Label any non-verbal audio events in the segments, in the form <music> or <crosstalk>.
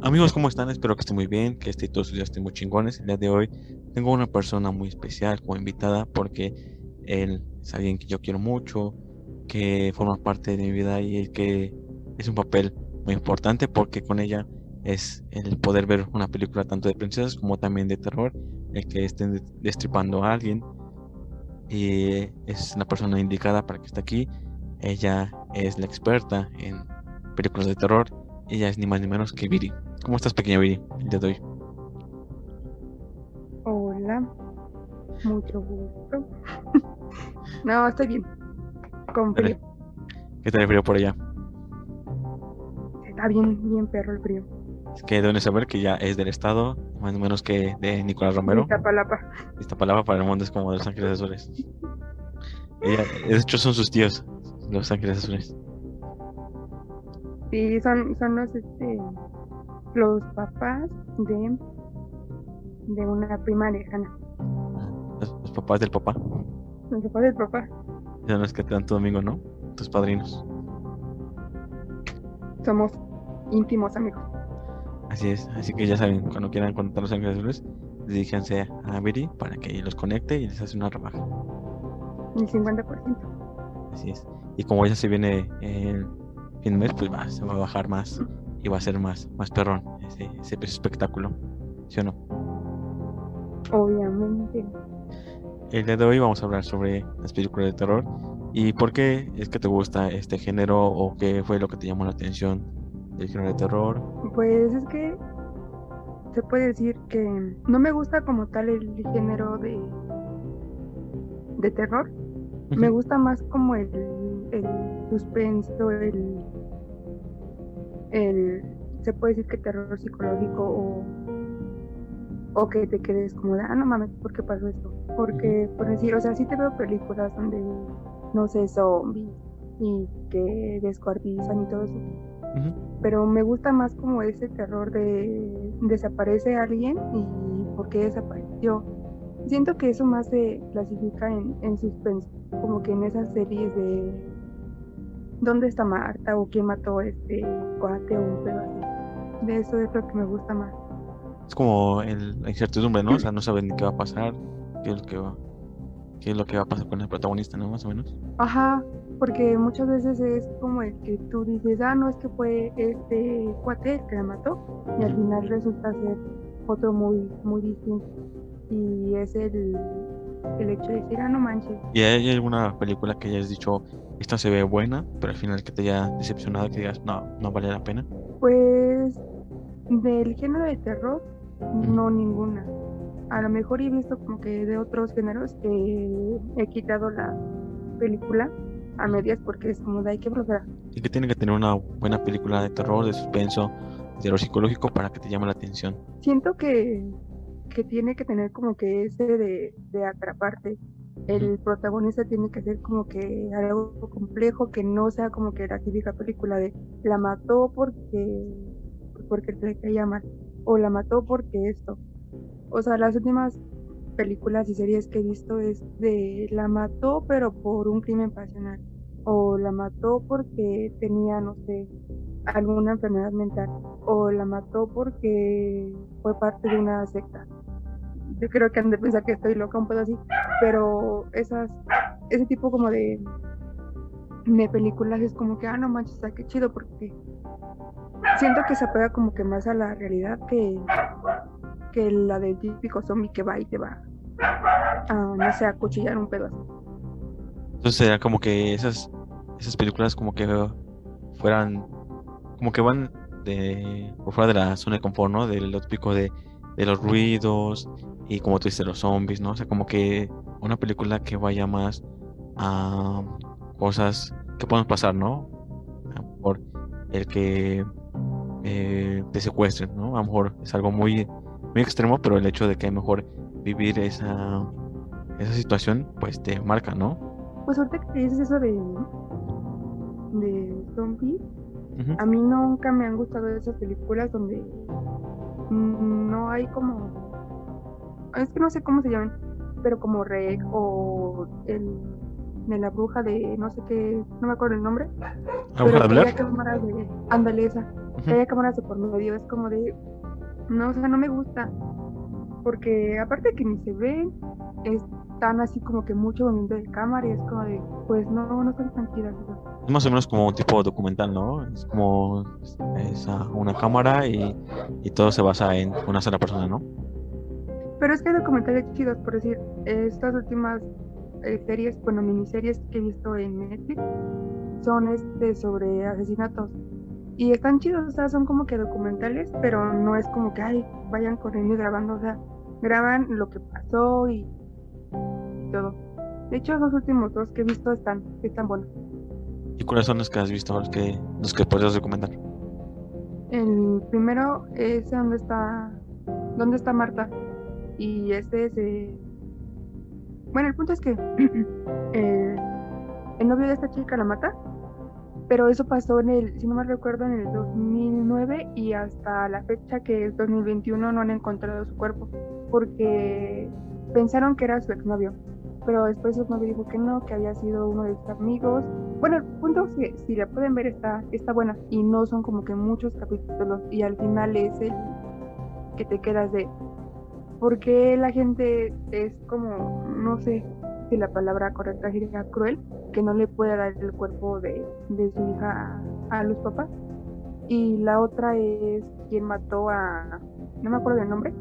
Amigos, ¿cómo están? Espero que estén muy bien, que este, todos sus días estén muy chingones. El día de hoy tengo una persona muy especial como invitada porque él es alguien que yo quiero mucho, que forma parte de mi vida y el que es un papel muy importante porque con ella es el poder ver una película tanto de princesas como también de terror, el que estén destripando a alguien. Y es la persona indicada para que esté aquí. Ella es la experta en películas de terror. Ella es ni más ni menos que Viri. ¿Cómo estás, pequeña Viri? De hoy. Hola, mucho gusto. <laughs> no, estoy bien. Con frío. ¿Qué tal el frío por allá? Está bien, bien perro el frío. Es que deben saber que ya es del estado, más o menos que de Nicolás Romero. Iztapalapa. Iztapalapa para el mundo es como de Los Ángeles Azules. Ella, de hecho son sus tíos, Los Ángeles Azules. Sí, son, son los, este, los papás de, de una prima lejana. Los, los papás del papá. Los papás del papá. Son los que te dan tu domingo, ¿no? Tus padrinos. Somos íntimos amigos. Así es, así que ya saben, cuando quieran contar los ángeles azules, diríjanse a Viri para que los conecte y les hace una rebaja. El 50%. Así es. Y como ya se viene el fin de mes, pues va, se va a bajar más y va a ser más, más perrón ese, ese espectáculo. ¿Sí o no? Obviamente. El día de hoy vamos a hablar sobre las películas de terror y por qué es que te gusta este género o qué fue lo que te llamó la atención del género de terror. Pues es que se puede decir que no me gusta como tal el género de, de terror. Me gusta más como el, el suspenso, el, el, se puede decir que terror psicológico o, o que te quedes como de, ah, no mames, ¿por qué pasó esto? Porque, por decir, o sea, sí te veo películas donde, no sé, zombies y que descuartizan y todo eso. Pero me gusta más como ese terror de desaparece alguien y por qué desapareció. Siento que eso más se clasifica en, en suspenso, como que en esas series de dónde está Marta o quién mató a este cuate o un pedo así. De eso es lo que me gusta más. Es como el, la incertidumbre, ¿no? O sea, no saben ni qué va a pasar, qué es lo que va, qué es lo que va a pasar con el protagonista, ¿no? Más o menos. Ajá, porque muchas veces es como el que tú dices, ah, no es que fue este cuate el que la mató, y al final resulta ser otro muy, muy distinto. Y es el, el hecho de decir, ah, no manches. ¿Y hay alguna película que hayas dicho, esta se ve buena, pero al final que te haya decepcionado, que digas, no, no vale la pena? Pues del género de terror, no ninguna. A lo mejor he visto como que de otros géneros eh, he quitado la película a medias porque es como de hay que flojera. Y que tiene que tener una buena película de terror, de suspenso, de terror psicológico para que te llame la atención. Siento que, que tiene que tener como que ese de, de atraparte. El protagonista tiene que ser como que algo complejo, que no sea como que la típica película de la mató porque porque te caía mal o la mató porque esto. O sea, las últimas películas y series que he visto es de la mató pero por un crimen pasional o la mató porque tenía, no sé, alguna enfermedad mental o la mató porque fue parte de una secta. Yo creo que han de pensar que estoy loca un poco así, pero esas, ese tipo como de, de películas es como que, ah, no manches, qué chido, porque siento que se apega como que más a la realidad que, que la del típico zombie que va y te va a, no sé, a cuchillar un pedazo. Entonces sería como que esas, esas películas como que fueran, como que van de, por fuera de la zona de confort, ¿no? De lo típico de, de los ruidos y como tú dices, los zombies, ¿no? O sea, como que una película que vaya más a cosas que pueden pasar, ¿no? Por el que eh, te secuestren, ¿no? A lo mejor es algo muy, muy extremo, pero el hecho de que a lo mejor vivir esa, esa situación, pues te marca, ¿no? Pues ahorita que dices eso de, de zombies, a mí nunca me han gustado esas películas donde no hay como, es que no sé cómo se llaman, pero como Rec o el de la bruja de no sé qué, no me acuerdo el nombre. ¿La bruja de Blair? cámaras de, que haya cámaras de por medio, es como de, no, o sea, no me gusta, porque aparte que ni se ven, están así como que mucho movimiento de cámara y es como de, pues no, no están tranquilas. Más o menos como un tipo documental, ¿no? Es como es una cámara y, y todo se basa en una sola persona, ¿no? Pero es que hay documentales chidos, por decir, estas últimas eh, series, bueno, miniseries que he visto en Netflix son este sobre asesinatos. Y están chidos, o sea, son como que documentales, pero no es como que, ay, vayan corriendo y grabando, o sea, graban lo que pasó y, todo. De hecho, los últimos dos que he visto están, están buenos. ¿Y cuáles son los que has visto, los que, los que podrías recomendar? El primero es donde está, ¿dónde está Marta? Y este es... Bueno, el punto es que <clears throat> eh, el novio de esta chica la mata, pero eso pasó en el, si no me recuerdo, en el 2009 y hasta la fecha que es 2021 no han encontrado su cuerpo, porque pensaron que era su exnovio, pero después su novio dijo que no, que había sido uno de sus amigos. Bueno, el punto es que si la pueden ver está, está buena y no son como que muchos capítulos y al final es el que te quedas de porque la gente es como, no sé si la palabra correcta sería cruel, que no le puede dar el cuerpo de, su hija a, los papás. Y la otra es quien mató a, no me acuerdo del nombre,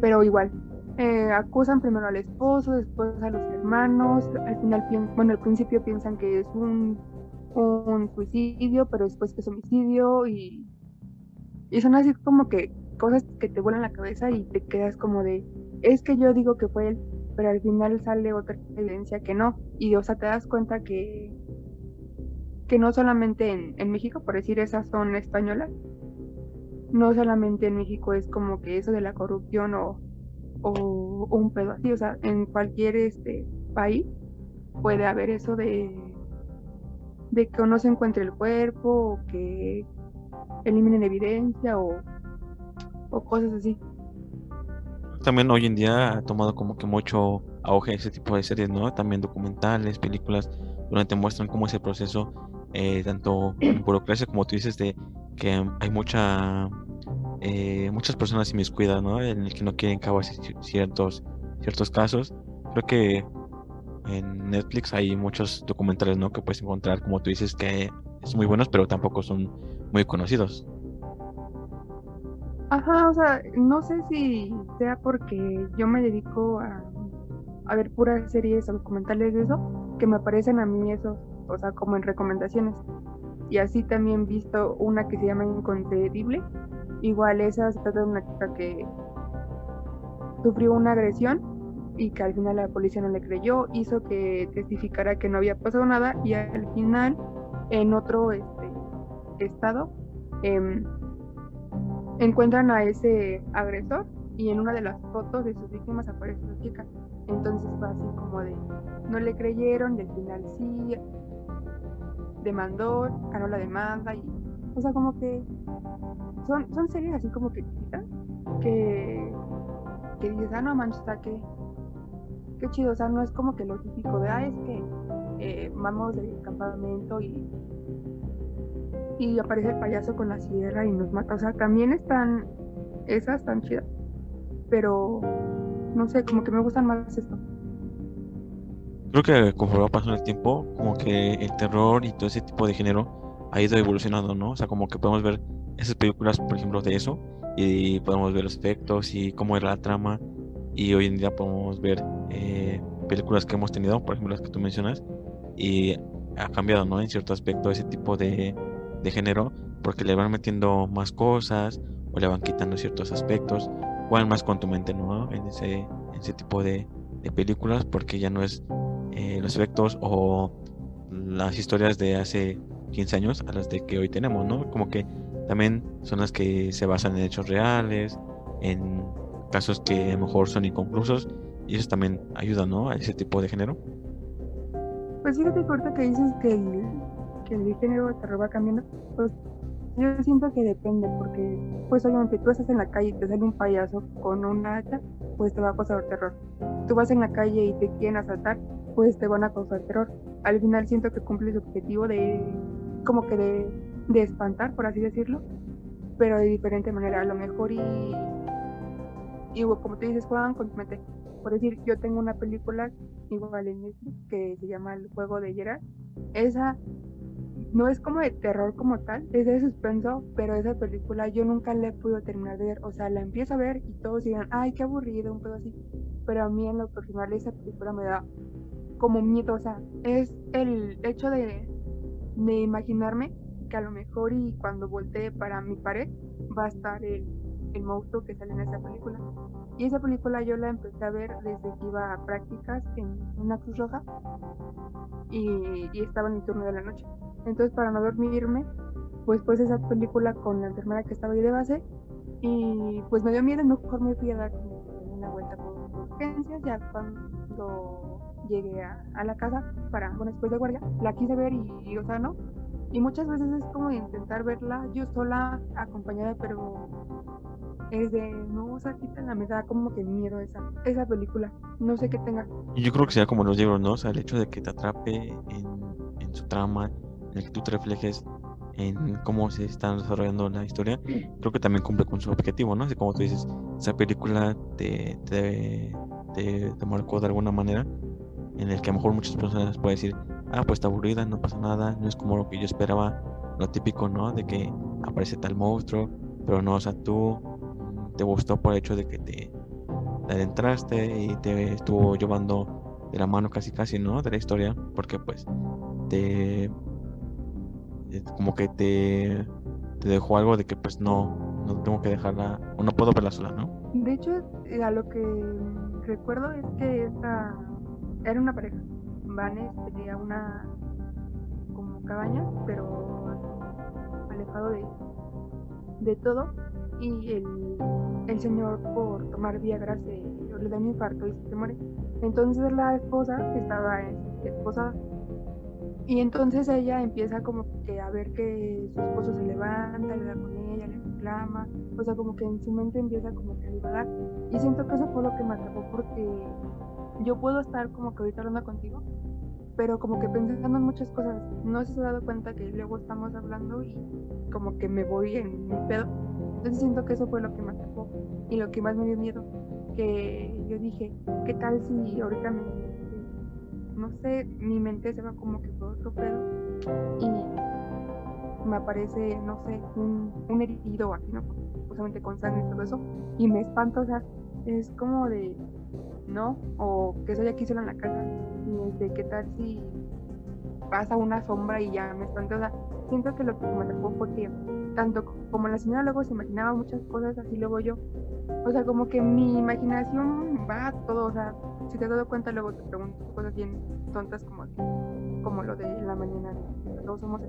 pero igual, eh, acusan primero al esposo, después a los hermanos, al final, bueno, al principio piensan que es un, un suicidio, pero después que es homicidio y, y son así como que cosas que te vuelan la cabeza y te quedas como de, es que yo digo que fue él, pero al final sale otra evidencia que no. Y o sea, te das cuenta que, que no solamente en, en México, por decir esas son españolas, no solamente en México es como que eso de la corrupción o, o, un pedo así, o sea, en cualquier este país puede haber eso de, de que no se encuentre el cuerpo o que eliminen evidencia o o cosas así. También hoy en día ha tomado como que mucho auge ese tipo de series, ¿no? También documentales, películas, donde te muestran cómo es el proceso, eh, tanto en burocracia como tú dices, de que hay mucha eh, muchas personas inmiscuidas, ¿no? En el que no quieren acabar ciertos, ciertos casos. Creo que en Netflix hay muchos documentales, ¿no? Que puedes encontrar, como tú dices, que son muy buenos, pero tampoco son muy conocidos. Ajá, o sea, no sé si sea porque yo me dedico a, a ver puras series o documentales de eso, que me aparecen a mí esos, o sea, como en recomendaciones. Y así también visto una que se llama Inconcebible. Igual esa se trata de una chica que sufrió una agresión y que al final la policía no le creyó, hizo que testificara que no había pasado nada y al final en otro este, estado eh, encuentran a ese agresor y en una de las fotos de sus víctimas aparece una chica. Entonces fue así como de, no le creyeron y al final sí, demandó, ganó la demanda y, o sea, como que son, son series así como que chiquitas que, que dices, ah, no manches, que, qué chido, o sea, no es como que lo típico de, ah, es que eh, vamos de campamento y y aparece el payaso con la sierra y nos mata. O sea, también están, esas están chidas, pero no sé, como que me gustan más esto. Creo que conforme va pasando el tiempo, como que el terror y todo ese tipo de género ha ido evolucionando, ¿no? O sea, como que podemos ver esas películas, por ejemplo, de eso, y podemos ver los efectos y cómo era la trama, y hoy en día podemos ver eh, películas que hemos tenido, por ejemplo, las que tú mencionas, y ha cambiado, ¿no? En cierto aspecto ese tipo de, de género porque le van metiendo más cosas o le van quitando ciertos aspectos, van más con tu mente, ¿no? En ese, ese tipo de, películas porque ya no es eh, los efectos o las historias de hace 15 años a las de que hoy tenemos, ¿no? Como que también son las que se basan en hechos reales, en casos que a lo mejor son inconclusos y eso también ayuda, ¿no? A ese tipo de género. Pues fíjate, corta que dices que el, que el género terror va cambiando, pues Yo siento que depende, porque pues obviamente tú estás en la calle y te sale un payaso con una hacha, pues te va a causar terror. Tú vas en la calle y te quieren asaltar, pues te van a causar terror. Al final siento que cumple su objetivo de como que de, de espantar, por así decirlo, pero de diferente manera. A lo mejor y, y como tú dices, juegan con tu mente. Por decir, yo tengo una película igual en Netflix que se llama El juego de Gerard. Esa no es como de terror como tal, es de suspenso, pero esa película yo nunca la he podido terminar de ver. O sea, la empiezo a ver y todos digan, ay, qué aburrido, un pedo así. Pero a mí en lo personal esa película me da como miedo. O sea, es el hecho de, de imaginarme que a lo mejor y cuando voltee para mi pared va a estar el, el monstruo que sale en esa película. Y esa película yo la empecé a ver desde que iba a prácticas en una Cruz Roja y, y estaba en el turno de la noche. Entonces, para no dormirme, pues pues esa película con la enfermera que estaba ahí de base y pues me dio miedo, mejor me fui a dar una vuelta por urgencias, ya cuando llegué a, a, la casa para, bueno, después de guardia, la quise ver y, o sea, no. Y muchas veces es como intentar verla yo sola, acompañada, pero es de, no, o sea, quítala, me da como que miedo esa, esa película. No sé qué tenga. Yo creo que sea como los libros, ¿no? O sea, el hecho de que te atrape en, en su trama, en el que tú te reflejes en cómo se está desarrollando la historia, creo que también cumple con su objetivo, ¿no? Así como tú dices, esa película te, te, te, marcó de alguna manera, en el que a lo mejor muchas personas pueden decir, ah, pues está aburrida, no pasa nada, no es como lo que yo esperaba, lo típico, ¿no? De que aparece tal monstruo, pero no, o sea, tú te gustó por el hecho de que te, te adentraste y te estuvo llevando de la mano casi casi, ¿no? De la historia, porque pues te eh, como que te, te dejó algo de que pues no, no tengo que dejarla, o no puedo verla sola, ¿no? De hecho, eh, a lo que recuerdo es que esta era una pareja. Vanes tenía una como cabaña, pero alejado de, de todo. Y el, señor por tomar Viagra se le da un infarto y se muere. Entonces la esposa estaba esposada y entonces ella empieza como que a ver que su esposo se levanta, le da con ella, le reclama, o sea, como que en su mente empieza como que a divagar. Y siento que eso fue lo que me atrapó porque yo puedo estar como que ahorita hablando contigo, pero como que pensando en muchas cosas. No se ha dado cuenta que luego estamos hablando y como que me voy en mi pedo. Entonces siento que eso fue lo que me atrapó y lo que más me dio miedo. Que yo dije, ¿qué tal si ahorita me no sé, mi mente se va como que por otro pedo y me aparece, no sé, un, un herido aquí, ¿no? Justamente con sangre y todo eso, y me espanto, o sea, es como de, ¿no? O que soy aquí solo en la casa, y de qué tal si pasa una sombra y ya me espanto, o sea, siento que lo que me atrapó fue que tanto como la señora luego se imaginaba muchas cosas, así luego yo, o sea, como que mi imaginación va a todo, o sea, si te has dado cuenta, luego te pregunto cosas bien tontas como, como lo de la mañana, somos no.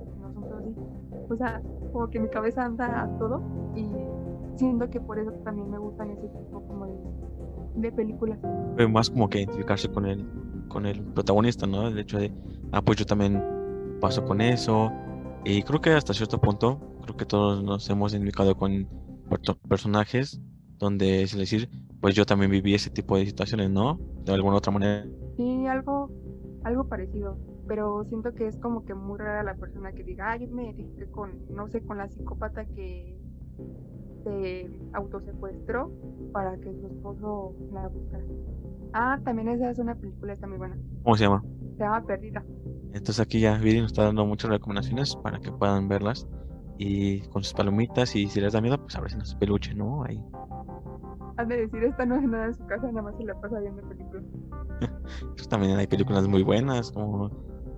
O sea, como que mi cabeza anda a todo y siento que por eso también me gustan ese tipo como de, de películas. Más como que identificarse con el, con el protagonista, ¿no? El hecho de, ah, pues yo también paso con eso. Y creo que hasta cierto punto, creo que todos nos hemos identificado con personajes donde es decir, pues yo también viví ese tipo de situaciones, ¿no? De alguna otra manera. Sí, algo, algo parecido, pero siento que es como que muy rara la persona que diga, ay, yo me identifiqué con, no sé, con la psicópata que se autosecuestró para que su esposo la buscara. Ah, también esa es una película, está muy buena. ¿Cómo se llama? Se llama Perdida. Entonces aquí ya Viri nos está dando muchas recomendaciones para que puedan verlas y con sus palomitas y si les da miedo, pues a ver si nos peluche, ¿no? Ahí de decir, esta no es nada en su casa, nada más se la pasa viendo películas. <laughs> pues también hay películas muy buenas, como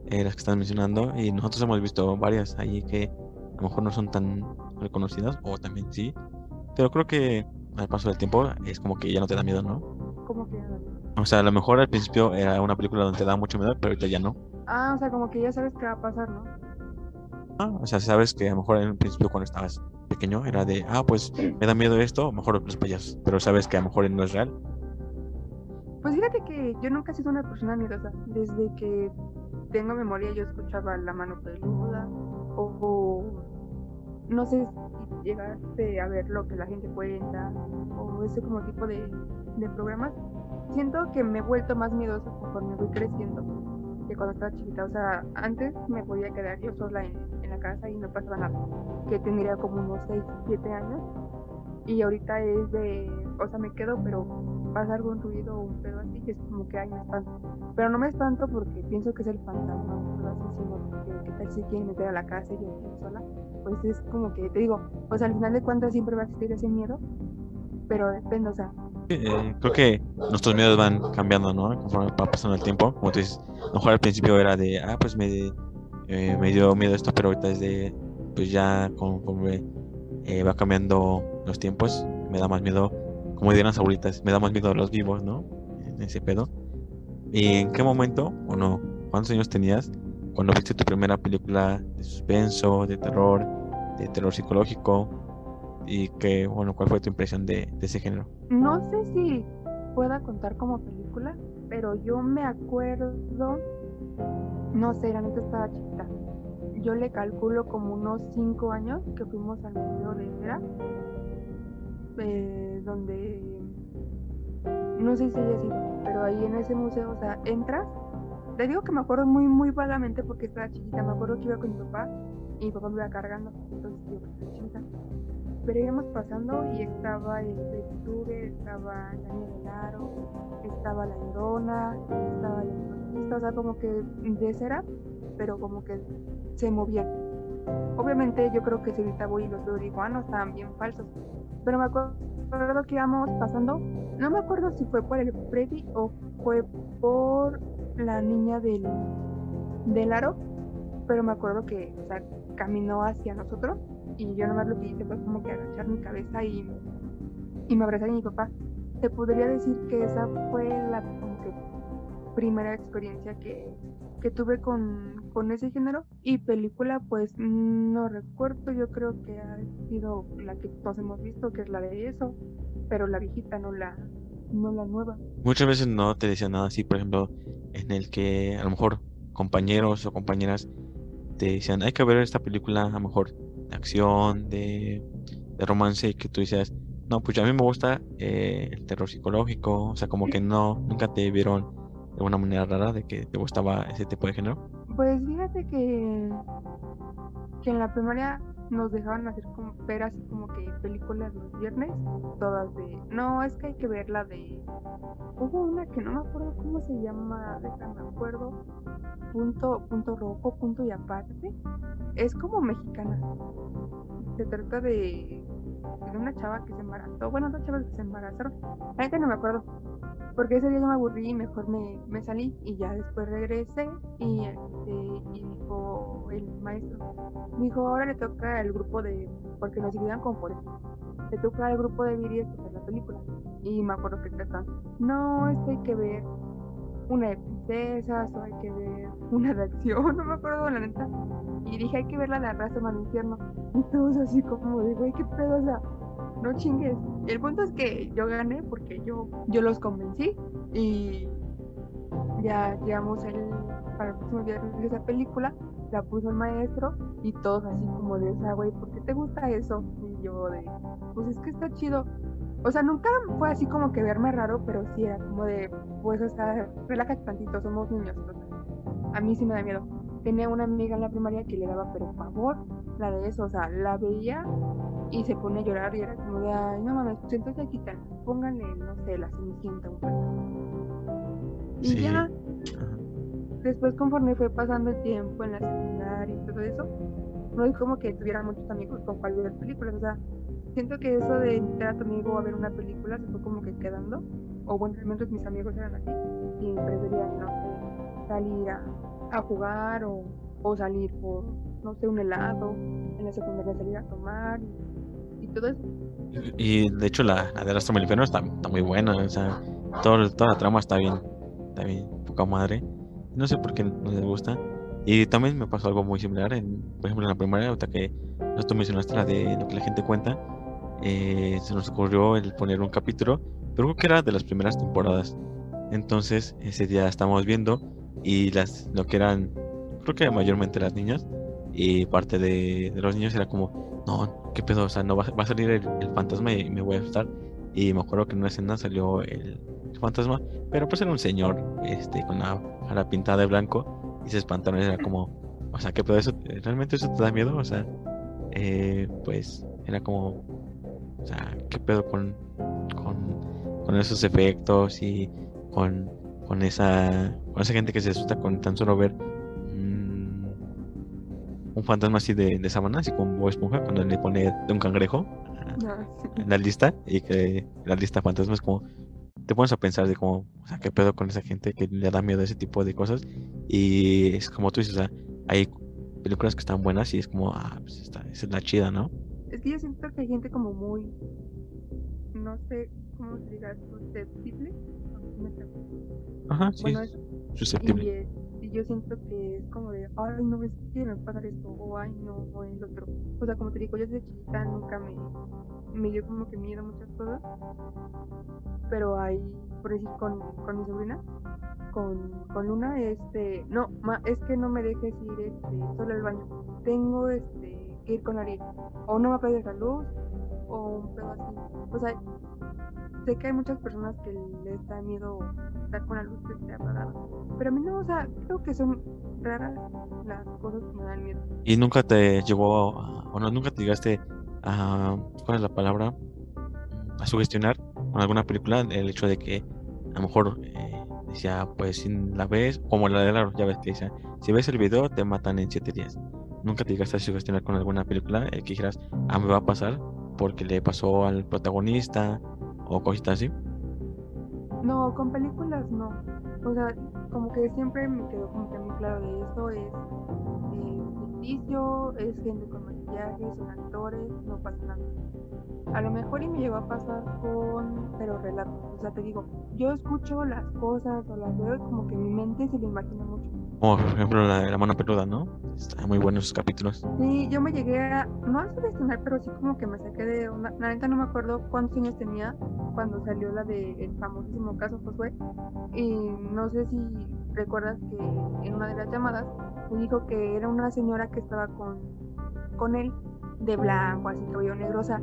eh, las que están mencionando, y nosotros hemos visto varias ahí que a lo mejor no son tan reconocidas, o también sí, pero creo que al paso del tiempo es como que ya no te da miedo, ¿no? ¿Cómo que O sea, a lo mejor al principio era una película donde te da mucho miedo, pero ahorita ya no. Ah, o sea, como que ya sabes qué va a pasar, ¿no? Ah, o sea, sabes que a lo mejor en un principio cuando estabas pequeño era de, ah, pues me da miedo esto, mejor los payasos, pero sabes que a lo mejor no es real. Pues fíjate que yo nunca he sido una persona miedosa. Desde que tengo memoria yo escuchaba la mano peluda o, no sé si llegaste a ver lo que la gente cuenta o ese como tipo de, programas. Siento que me he vuelto más miedosa conforme voy creciendo que cuando estaba chiquita. O sea, antes me podía quedar yo sola en, en la casa y no pasaba nada. Que tendría como unos 6, 7 años. Y ahorita es de, o sea, me quedo, pero pasa algún ruido o un pedo así, que es como que, ay, me espanto. Pero no me espanto porque pienso que es el fantasma, no así, sino que, tal si quieren meter a la casa y yo sola. Pues es como que, te digo, o sea, al final de cuentas siempre va a existir ese miedo, pero depende, o sea, Eh, creo que nuestros miedos van cambiando, ¿no? Conforme va pasando el tiempo. Como tú dices, a lo mejor al principio era de, ah, pues me, eh, me dio miedo esto, pero ahorita es de, pues ya conforme eh, va cambiando los tiempos, me da más miedo, como dirían las abuelitas, me da más miedo los vivos, ¿no? En ese pedo. ¿Y en qué momento, o no, cuántos años tenías cuando viste tu primera película de suspenso, de terror, de terror psicológico? Y que, bueno, ¿cuál fue tu impresión de, de ese género? no sé si pueda contar como película, pero yo me acuerdo, no sé, neta estaba chiquita. Yo le calculo como unos 5 años que fuimos al museo de Vera, eh, donde no sé si haya sido, pero ahí en ese museo, o sea, entras. Te digo que me acuerdo muy, muy vagamente porque estaba chiquita. Me acuerdo que iba con mi papá y mi papá me iba cargando, entonces yo estaba chiquita. Pero íbamos pasando y estaba el Krueger, estaba la niña del aro, estaba la llorona, estaba el exorcista, o sea, como que de cera, pero como que se movían. Obviamente yo creo que si ahorita voy y los veo estaban bien falsos. Pero me acuerdo que íbamos pasando, no me acuerdo si fue por el Freddy o fue por la niña del, del aro, pero me acuerdo que, caminó hacia nosotros y yo nomás lo que hice fue como que agachar mi cabeza y, y me abrazar a mi papá. Te podría decir que esa fue la como que primera experiencia que, que tuve con, con ese género y película pues no recuerdo, yo creo que ha sido la que todos hemos visto, que es la de eso, pero la viejita, no la, no la nueva. Muchas veces no te decían nada así, por ejemplo, en el que a lo mejor compañeros o compañeras te decían, hay que ver esta película a lo mejor de acción, de, de romance, y que tú decías, no, pues a mí me gusta eh, el terror psicológico, o sea, como que no, nunca te vieron de alguna manera rara de que te gustaba ese tipo de género. Pues fíjate que, que en la primaria nos dejaban hacer como, ver así como que películas los viernes, todas de, no, es que hay que ver la de, hubo una que no me acuerdo cómo se llama, déjame acuerdo, punto, punto rojo, punto y aparte, es como mexicana, se trata de, de una chava que se embarazó, bueno, dos chavas que se embarazaron, ahorita no me acuerdo, porque ese día yo me aburrí y mejor me, me salí y ya después regresé y, este, y dijo el maestro, dijo ahora le toca el grupo de, porque nos dividían con por le toca al grupo de Viri escoger la película y me acuerdo que estaban, no, es que hay que ver una de princesas o hay que ver una de acción, <laughs> no me acuerdo la neta, y dije hay que ver la de Arrastre al infierno y todos así como de, güey, qué pedo, o sea, no chingues. El punto es que yo gané porque yo, yo los convencí y ya llegamos el, para el próximo día de esa película, la puso el maestro y todos así como de, o sea, güey, ¿por qué te gusta eso? Y yo de, pues es que está chido. O sea, nunca fue así como que verme raro, pero sí era como de, pues, o sea, relájate tantito, somos niños. A mí sí me da miedo. Tenía una amiga en la primaria que le daba, pero favor, la de eso, o sea, la veía y se pone a llorar y era como de, ay, no mames, pues entonces está, pónganle, no sé, la cenicienta un poco. Y Sí. ya, después conforme fue pasando el tiempo en la secundaria y todo eso, no es como que tuviera muchos amigos con cual ver películas, o sea, siento que eso de invitar a tu amigo a ver una película se fue como que quedando, o bueno, al menos mis amigos eran así, y preferían, no sé, salir a, a jugar o, o salir por, no sé, un helado, en la secundaria salir a tomar y, y de hecho la, la de Rastro del Infierno está, está muy buena, o sea, todo, toda la trama está bien, está bien, poca madre. No sé por qué no les gusta. Y también me pasó algo muy similar, en, por ejemplo, en la primaria, ahorita que tú mencionaste la de lo que la gente cuenta, eh, se nos ocurrió el poner un capítulo, pero creo que era de las primeras temporadas. Entonces, ese día estábamos viendo y las, lo que eran, creo que mayormente las niñas, Y parte de, los niños era como, no, ¿qué pedo? O sea, no va, a salir el, fantasma y me voy a asustar. Y me acuerdo que en una escena salió el, fantasma, pero pues era un señor este, con la cara pintada de blanco y se espantaron. Era como, o sea, ¿qué pedo? ¿Eso, ¿Realmente eso te da miedo? O sea, eh, pues era como, o sea, ¿qué pedo con, con, esos efectos y con, con, esa, con esa gente que se asusta con tan solo ver un fantasma así de, de sabana, así como Bob Esponja, cuando le pone de un cangrejo en la lista y que la lista de fantasmas como te pones a pensar de cómo, o sea, qué pedo con esa gente que le da miedo a ese tipo de cosas y es como tú dices, o sea, hay películas que están buenas y es como, ah, pues esta, esa es la chida, ¿no? Es que yo siento que hay gente como muy, no sé cómo se diga, susceptible. Ajá, sí, susceptible yo siento que es como de, ay, no, es que me pasar esto, o ay, no, o el otro. O sea, como te digo, yo desde chiquita nunca me, me dio como que miedo muchas cosas, pero ahí, por decir, con, con mi sobrina, con, con Luna, este, no, ma, es que no me dejes ir este, solo al baño, tengo este, que ir con Ariel, o no me apagues la luz, o un pedo así. O sea, sé que hay muchas personas que les da miedo estar con la luz que esté apagada. Pero a mí no, o sea, creo que son raras las cosas que me dan miedo. ¿Y nunca te llegó, o no, nunca te llegaste a, ¿cuál es la palabra? A sugestionar con alguna película el hecho de que a lo mejor eh, decía, pues si la ves, como la de la ya ves que dice, si ves el video te matan en siete días. ¿Nunca te llegaste a sugestionar con alguna película el que dijeras, ah, me va a pasar porque le pasó al protagonista o cositas así? No, con películas no. O sea, como que siempre me quedó como que muy claro de esto es ficticio, es gente con maquillaje, son actores, no pasa nada. A lo mejor y me llegó a pasar con, pero relatos. O sea, te digo, yo escucho las cosas o las veo como que mi mente se lo imagina mucho. Como por ejemplo la, la mano peluda, ¿no? Está muy buenos esos capítulos. Sí, yo me llegué a, no a subestimar, pero sí como que me saqué de una, la neta no me acuerdo cuántos años tenía cuando salió la del famosísimo caso Josué. Y no sé si recuerdas que en una de las llamadas me dijo que era una señora que estaba con, con él de blanco, así cabello negrosa.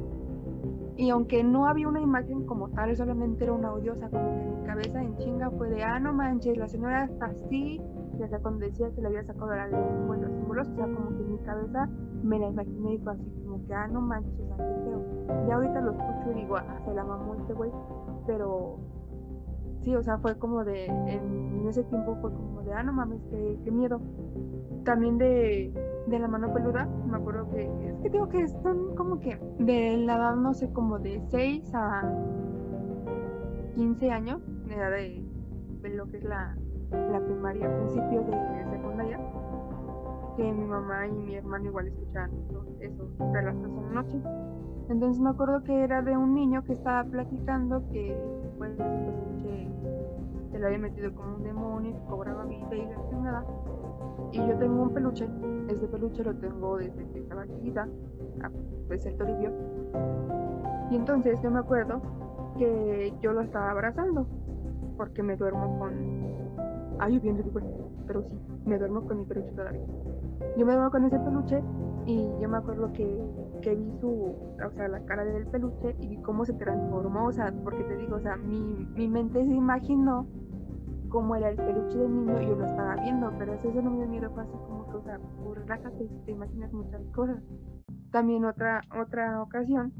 Y aunque no había una imagen como tal, solamente era una odiosa, como que mi cabeza en chinga fue de, ah, no manches, la señora está así, y hasta cuando decía que le había sacado la lengua los símbolos, o sea, como que en mi cabeza me la imaginé y fue así como que, ah, no manches, o sea. Ya ahorita lo escucho y digo, ah, se la mamó este güey, pero sí, o sea, fue como de, en, ese tiempo fue como de, ah, no mames, qué miedo. También de, de la mano peluda, me acuerdo que, es que digo que son como que de la edad, no sé, como de 6 a 15 años, de edad de, de lo que es la, la primaria, principios de secundaria, que mi mamá y mi hermano igual escuchaban esos relatos en la noche. Entonces me acuerdo que era de un niño que estaba platicando que pues que se le había metido como un demonio, que cobraba vida y nada. Y yo tengo un peluche, ese peluche lo tengo desde que estaba chiquita, pues el Toribio. Y entonces yo me acuerdo que yo lo estaba abrazando, porque me duermo con Ay, bien pero sí, me duermo con mi peluche todavía. Yo me duermo con ese peluche y yo me acuerdo que, que vi su, o sea, la cara del peluche y vi cómo se transformó, o sea, porque te digo, o sea, mi, mi mente se imaginó cómo era el peluche del niño y yo lo estaba viendo, pero eso, no me dio miedo, fue como que, o sea, pues, relájate, te imaginas muchas cosas. También otra, otra ocasión,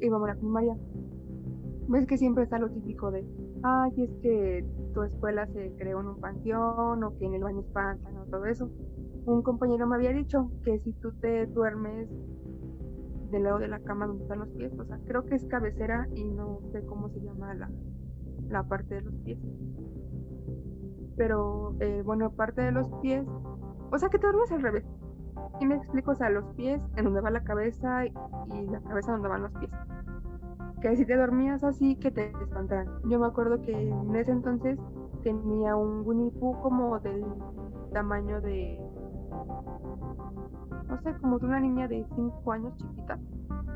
íbamos a la primaria, ves que siempre está lo típico de, ay, es que tu escuela se creó en un panteón o que en el baño espantan o todo eso. Un compañero me había dicho que si tú te duermes del lado de la cama donde están los pies, o sea, creo que es cabecera y no sé cómo se llama la, la parte de los pies. Pero eh, bueno, parte de los pies, o sea, que te duermes al revés. Y me explico, o sea, los pies en donde va la cabeza y la cabeza donde van los pies que si te dormías así que te espantaran. Yo me acuerdo que en ese entonces tenía un Winnie como del tamaño de no sé, como de una niña de 5 años chiquita,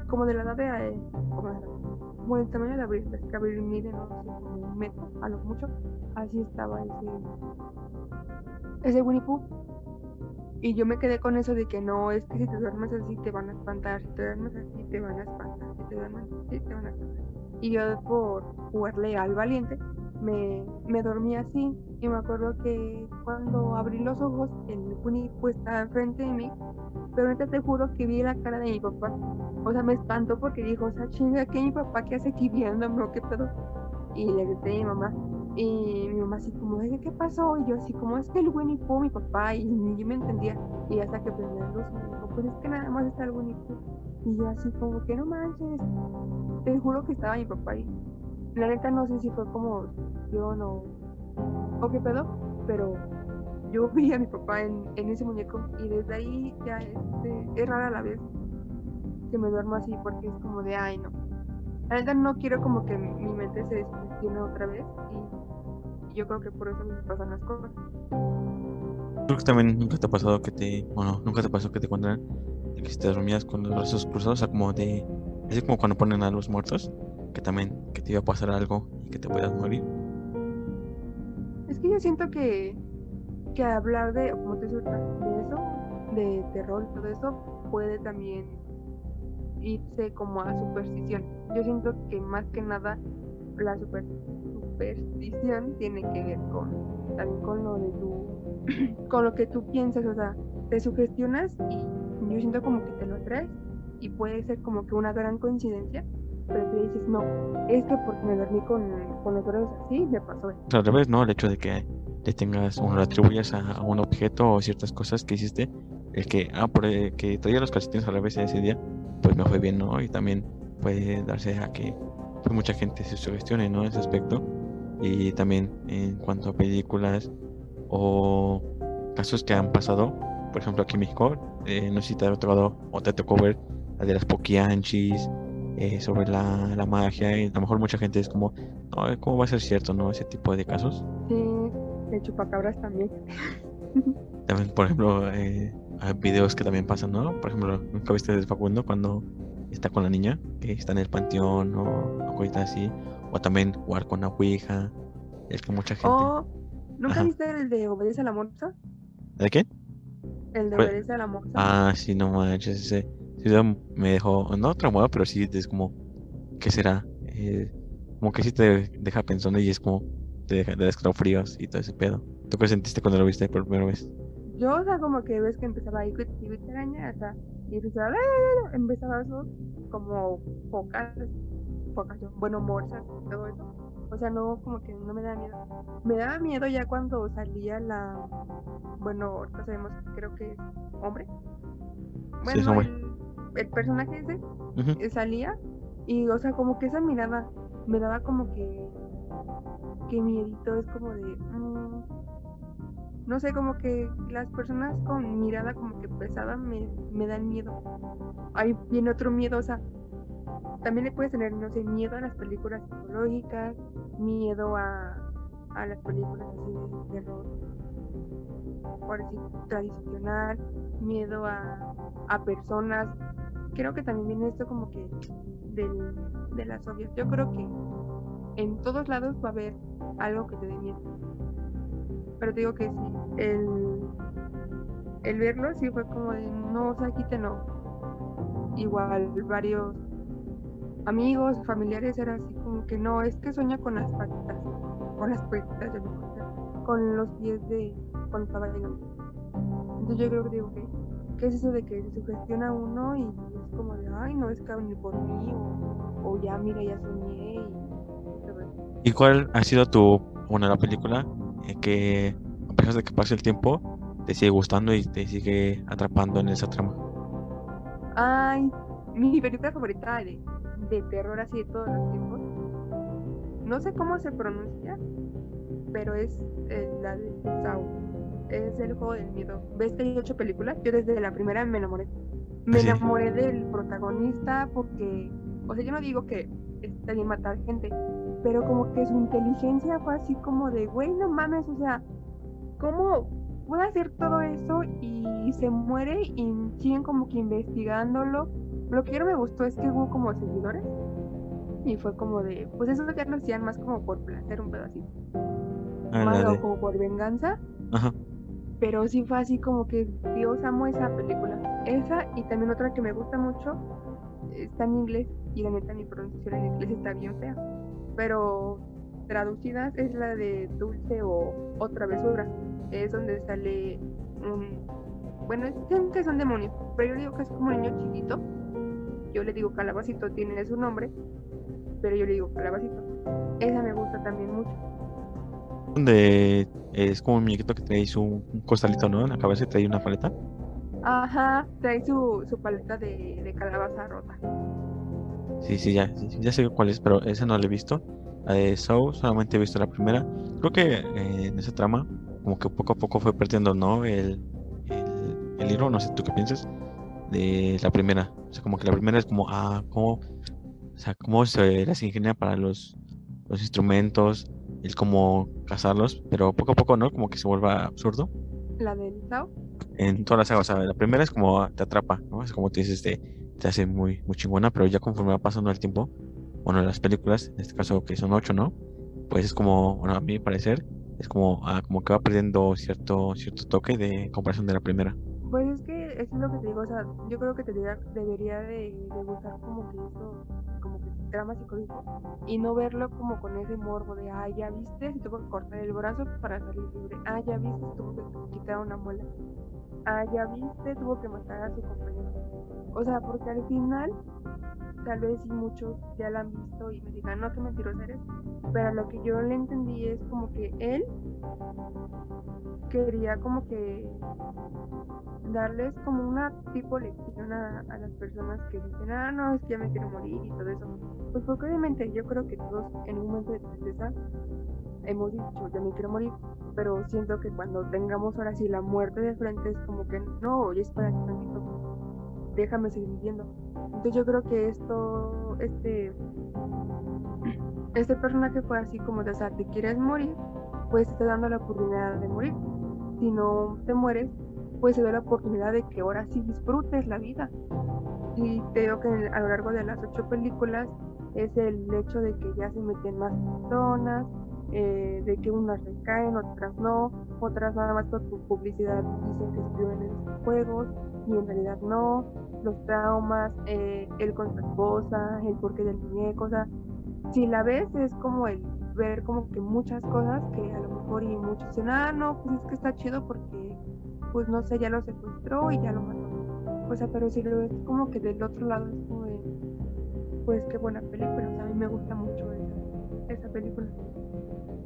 como de la edad de eh, como, del tamaño de Abril, es que Abril mide no sé, como un metro a lo mucho, así estaba ese ese Winnie Y yo me quedé con eso de que no, es que si te duermes así te van a espantar, si te duermes así te van a espantar, te van. Y yo por jugarle al valiente me, me dormí así y me acuerdo que cuando abrí los ojos el Winnie pues estaba enfrente de mí, pero ahorita te juro que vi la cara de mi papá. O sea, me espantó porque dijo, o sea, chinga, ¿qué mi papá qué hace aquí viéndome o qué pedo? Y le grité a mi mamá, y mi mamá así como, ¿qué pasó? Y yo así como, es que el Winnie Pooh, mi papá, y yo me entendía. Y hasta que prendí la luz, me dijo, pues es que nada más está el Winnie Pooh. Y yo así como, que no manches. Te juro que estaba mi papá ahí. La neta no sé si fue como yo no, o qué pedo, pero yo <laughs> vi a mi papá en, ese muñeco y desde ahí ya este, es rara la vez que me duermo así porque es como de, ay no. La neta no quiero como que mi mente se descuestione otra vez y yo creo que por eso me pasan las cosas. Creo que también nunca te ha pasado que te, bueno, nunca te pasó que te cuentan que si te dormías con los brazos cruzados, o sea, como de, es como cuando ponen a los muertos, que también, que te iba a pasar algo y que te puedas morir. Es que yo siento que, que hablar de, como te de eso, de terror y todo eso, puede también irse como a superstición. Yo siento que más que nada la superstición superstición tiene que ver con también con lo de tu <clears throat> con lo que tú piensas, o sea, te sugestionas y yo siento como que te lo atraes y puede ser como que una gran coincidencia, pero tú dices, no, es que porque me dormí con, con los brazos así, me pasó. Al revés, ¿no? El hecho de que le tengas o lo atribuyas a, un objeto o ciertas cosas que hiciste, el que, ah, por que traía los calcetines al revés ese día, pues me fue bien, ¿no? Y también puede darse a que pues, mucha gente se sugestione, ¿no? En ese aspecto y también en cuanto a películas o casos que han pasado, por ejemplo aquí en México, eh, no sé si te ha tocado o te tocó ver la de las poquianchis, eh, sobre la, la, magia, y a lo mejor mucha gente es como, no, ¿cómo va a ser cierto, no? Ese tipo de casos. Sí, de chupacabras también. <laughs> También, por ejemplo, eh, hay videos que también pasan, ¿no? Por ejemplo, nunca viste de Facundo cuando está con la niña, que está en el panteón o, o cosas así, o también jugar con la Ouija. Es que mucha gente. Oh, ¿Nunca viste el de Obedece a la Morsa? ¿De qué? El de Obedece a la Morsa. Ah, sí, no manches. Ese, me dejó, no traumado, pero sí es como, ¿qué será? Eh, como que sí te deja pensando y es como, te deja de escalofríos y todo ese pedo. ¿Tú qué sentiste cuando lo viste por primera vez? Yo, o sea, como que ves que empezaba ahí, y araña, o sea, y empezaba, empezaba eso, como pocas bueno, morsas y todo eso. O sea, no, como que no me da miedo. Me daba miedo ya cuando salía la, bueno, no sabemos, creo que es hombre. Bueno, El, personaje ese eh, salía y, o sea, como que esa mirada me daba como que, que miedito, es como de, mm, no sé, como que las personas con mirada como que pesada me, me dan miedo. Ahí viene otro miedo, o sea, también le puedes tener, no sé, miedo a las películas psicológicas, miedo a, a las películas así de terror, por tradicional, miedo a, a personas. Creo que también viene esto como que del, de las obvias. Yo creo que en todos lados va a haber algo que te dé miedo. Pero te digo que sí, el, el verlo sí fue como de, no, o sea, no. Igual varios amigos, familiares, era así como que no, es que sueña con las patitas, con las patitas de mi con los pies de cuando estaba llegando. Entonces yo creo que digo que, ¿qué es eso de que se sugestiona uno y es como de, ay, no es que venir por mí, o, ya, mira, ya soñé y ¿Y cuál ha sido tu, bueno, la película eh, que, a pesar de que pase el tiempo, te sigue gustando y te sigue atrapando en esa trama? Ay, mi película favorita de de terror así de todos los tiempos. No sé cómo se pronuncia, pero es eh, la de Saw. Es el juego del miedo. ¿Ves que hay ocho películas? Yo desde la primera me enamoré. Me enamoré del protagonista porque, o sea, yo no digo que está bien matar gente, pero como que su inteligencia fue así como de, güey, no mames, o sea, ¿cómo puede hacer todo eso y se muere y siguen como que investigándolo? Lo que no me gustó es que hubo como seguidores y fue como de, pues eso ya lo hacían más como por placer, un pedacito. Ah, más como por venganza. Ajá. pero sí fue así como que Dios amo esa película. Esa y también otra que me gusta mucho, está en inglés y la neta mi pronunciación en inglés está bien fea, pero traducidas es la de Dulce o Otra Travesura, es donde sale un... Bueno, dicen que son demonios, pero yo digo que es como un niño chiquito. Yo le digo calabacito, tiene su nombre, pero yo le digo calabacito. Esa me gusta también mucho. Donde es como un muñequito que trae su un costalito, ¿no? En la cabeza trae una paleta. Ajá, trae su, su paleta de, de calabaza rota. Sí, sí, ya, ya sé cuál es, pero esa no la he visto. La de Saw solamente he visto la primera. Creo que eh, en esa trama, como que poco a poco fue perdiendo, ¿no? El, el, el libro, no sé tú qué piensas, de la primera. O sea, como que la primera es como, ah, cómo, o sea, cómo se las ingenia para los, los instrumentos, el cómo cazarlos, pero poco a poco, ¿no? Como que se vuelve absurdo. ¿La del Saw? En todas las sagas, o sea, la primera es como te atrapa, ¿no? Es como te dices, te, te hace muy, muy chingona, pero ya conforme va pasando el tiempo, bueno, las películas, en este caso que son ocho, ¿no? Pues es como, bueno, a mi parecer, es como, ah, como que va perdiendo cierto, cierto toque de comparación de la primera. Pues es que es lo que te digo, o sea, yo creo que te debería, de, de, gustar como que eso, como que drama psicológico, y no verlo como con ese morbo de, ah, ya viste, se tuvo que cortar el brazo para salir libre, ah, ya viste, se tuvo que quitar una muela, ah, ya viste, tuvo que matar a su compañero. O sea, porque al final tal vez y muchos ya la han visto y me digan, no, que mentiroso eres, pero lo que yo le entendí es como que él quería como que darles como una tipo lección a, las personas que dicen, ah, no, es que ya me quiero morir y todo eso. Pues porque obviamente yo creo que todos en un momento de tristeza hemos dicho, ya me quiero morir, pero siento que cuando tengamos ahora sí la muerte de frente es como que, no, oye, espera un déjame seguir viviendo entonces yo creo que esto, este, este personaje fue así como de, o sea, te quieres morir, pues te está dando la oportunidad de morir. Si no te mueres, pues te da la oportunidad de que ahora sí disfrutes la vida. Y te digo que a lo largo de las ocho películas es el hecho de que ya se meten más personas, eh, de que unas recaen, otras no, otras nada más por publicidad dicen que estuvieron en los juegos y en realidad no, los traumas, eh, el con su esposa, el porqué del muñeco, o sea, si la ves es como el ver como que muchas cosas que a lo mejor y muchos dicen, ah, no, pues es que está chido porque, pues no sé, ya lo secuestró y ya lo mató. O sea, pero si lo ves como que del otro lado es como de, pues qué buena película, o sea, a mí me gusta mucho esa, esa película.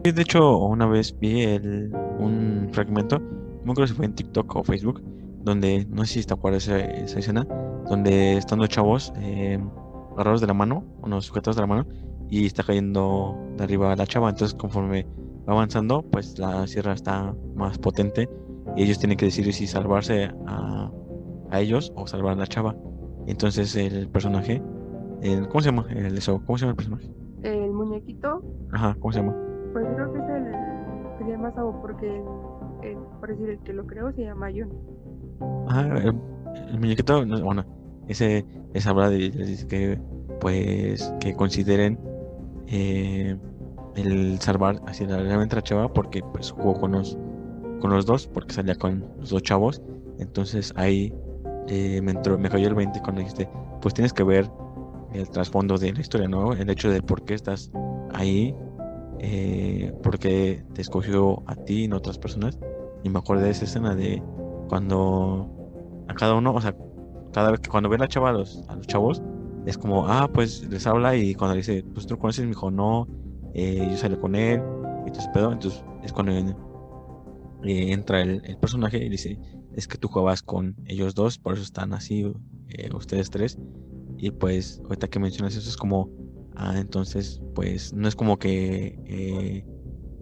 De hecho, una vez vi el, un fragmento, no creo si fue en TikTok o Facebook, donde, no sé si te acuerdas esa, esa escena, donde están dos chavos eh, agarrados de la mano, unos sujetados de la mano, y está cayendo de arriba la chava. Entonces, conforme va avanzando, pues la sierra está más potente y ellos tienen que decidir si salvarse a, a ellos o salvar a la chava. Entonces, el personaje, el, ¿cómo se llama? El, eso, ¿Cómo se llama el personaje? El muñequito. Ajá, ¿cómo se llama? Pues creo que es el que se llama Sabo porque, el, por decir, el que lo creo se llama Jun. Ah, el, muñequito, bueno, ese, esa habla de, que, pues, que consideren eh, el salvar hacia realmente la chava porque, pues, jugó con los, con los dos, porque salía con los dos chavos. Entonces ahí eh, me, entró, me cayó el 20 cuando dijiste, pues tienes que ver el trasfondo de la historia, ¿no? El hecho de por qué estás ahí, eh, por qué te escogió a ti y no otras personas. Y me acordé de esa escena de cuando a cada uno, o sea, cada vez que cuando ve a chava a los, chavos, es como, ah, pues les habla y cuando le dice, pues tú conoces, me dijo, no, eh, yo salí con él, y entonces pedo, entonces es cuando eh, entra el, personaje y dice, es que tú jugabas con ellos dos, por eso están así, eh, ustedes tres, y pues ahorita que mencionas eso es como, ah, entonces, pues no es como que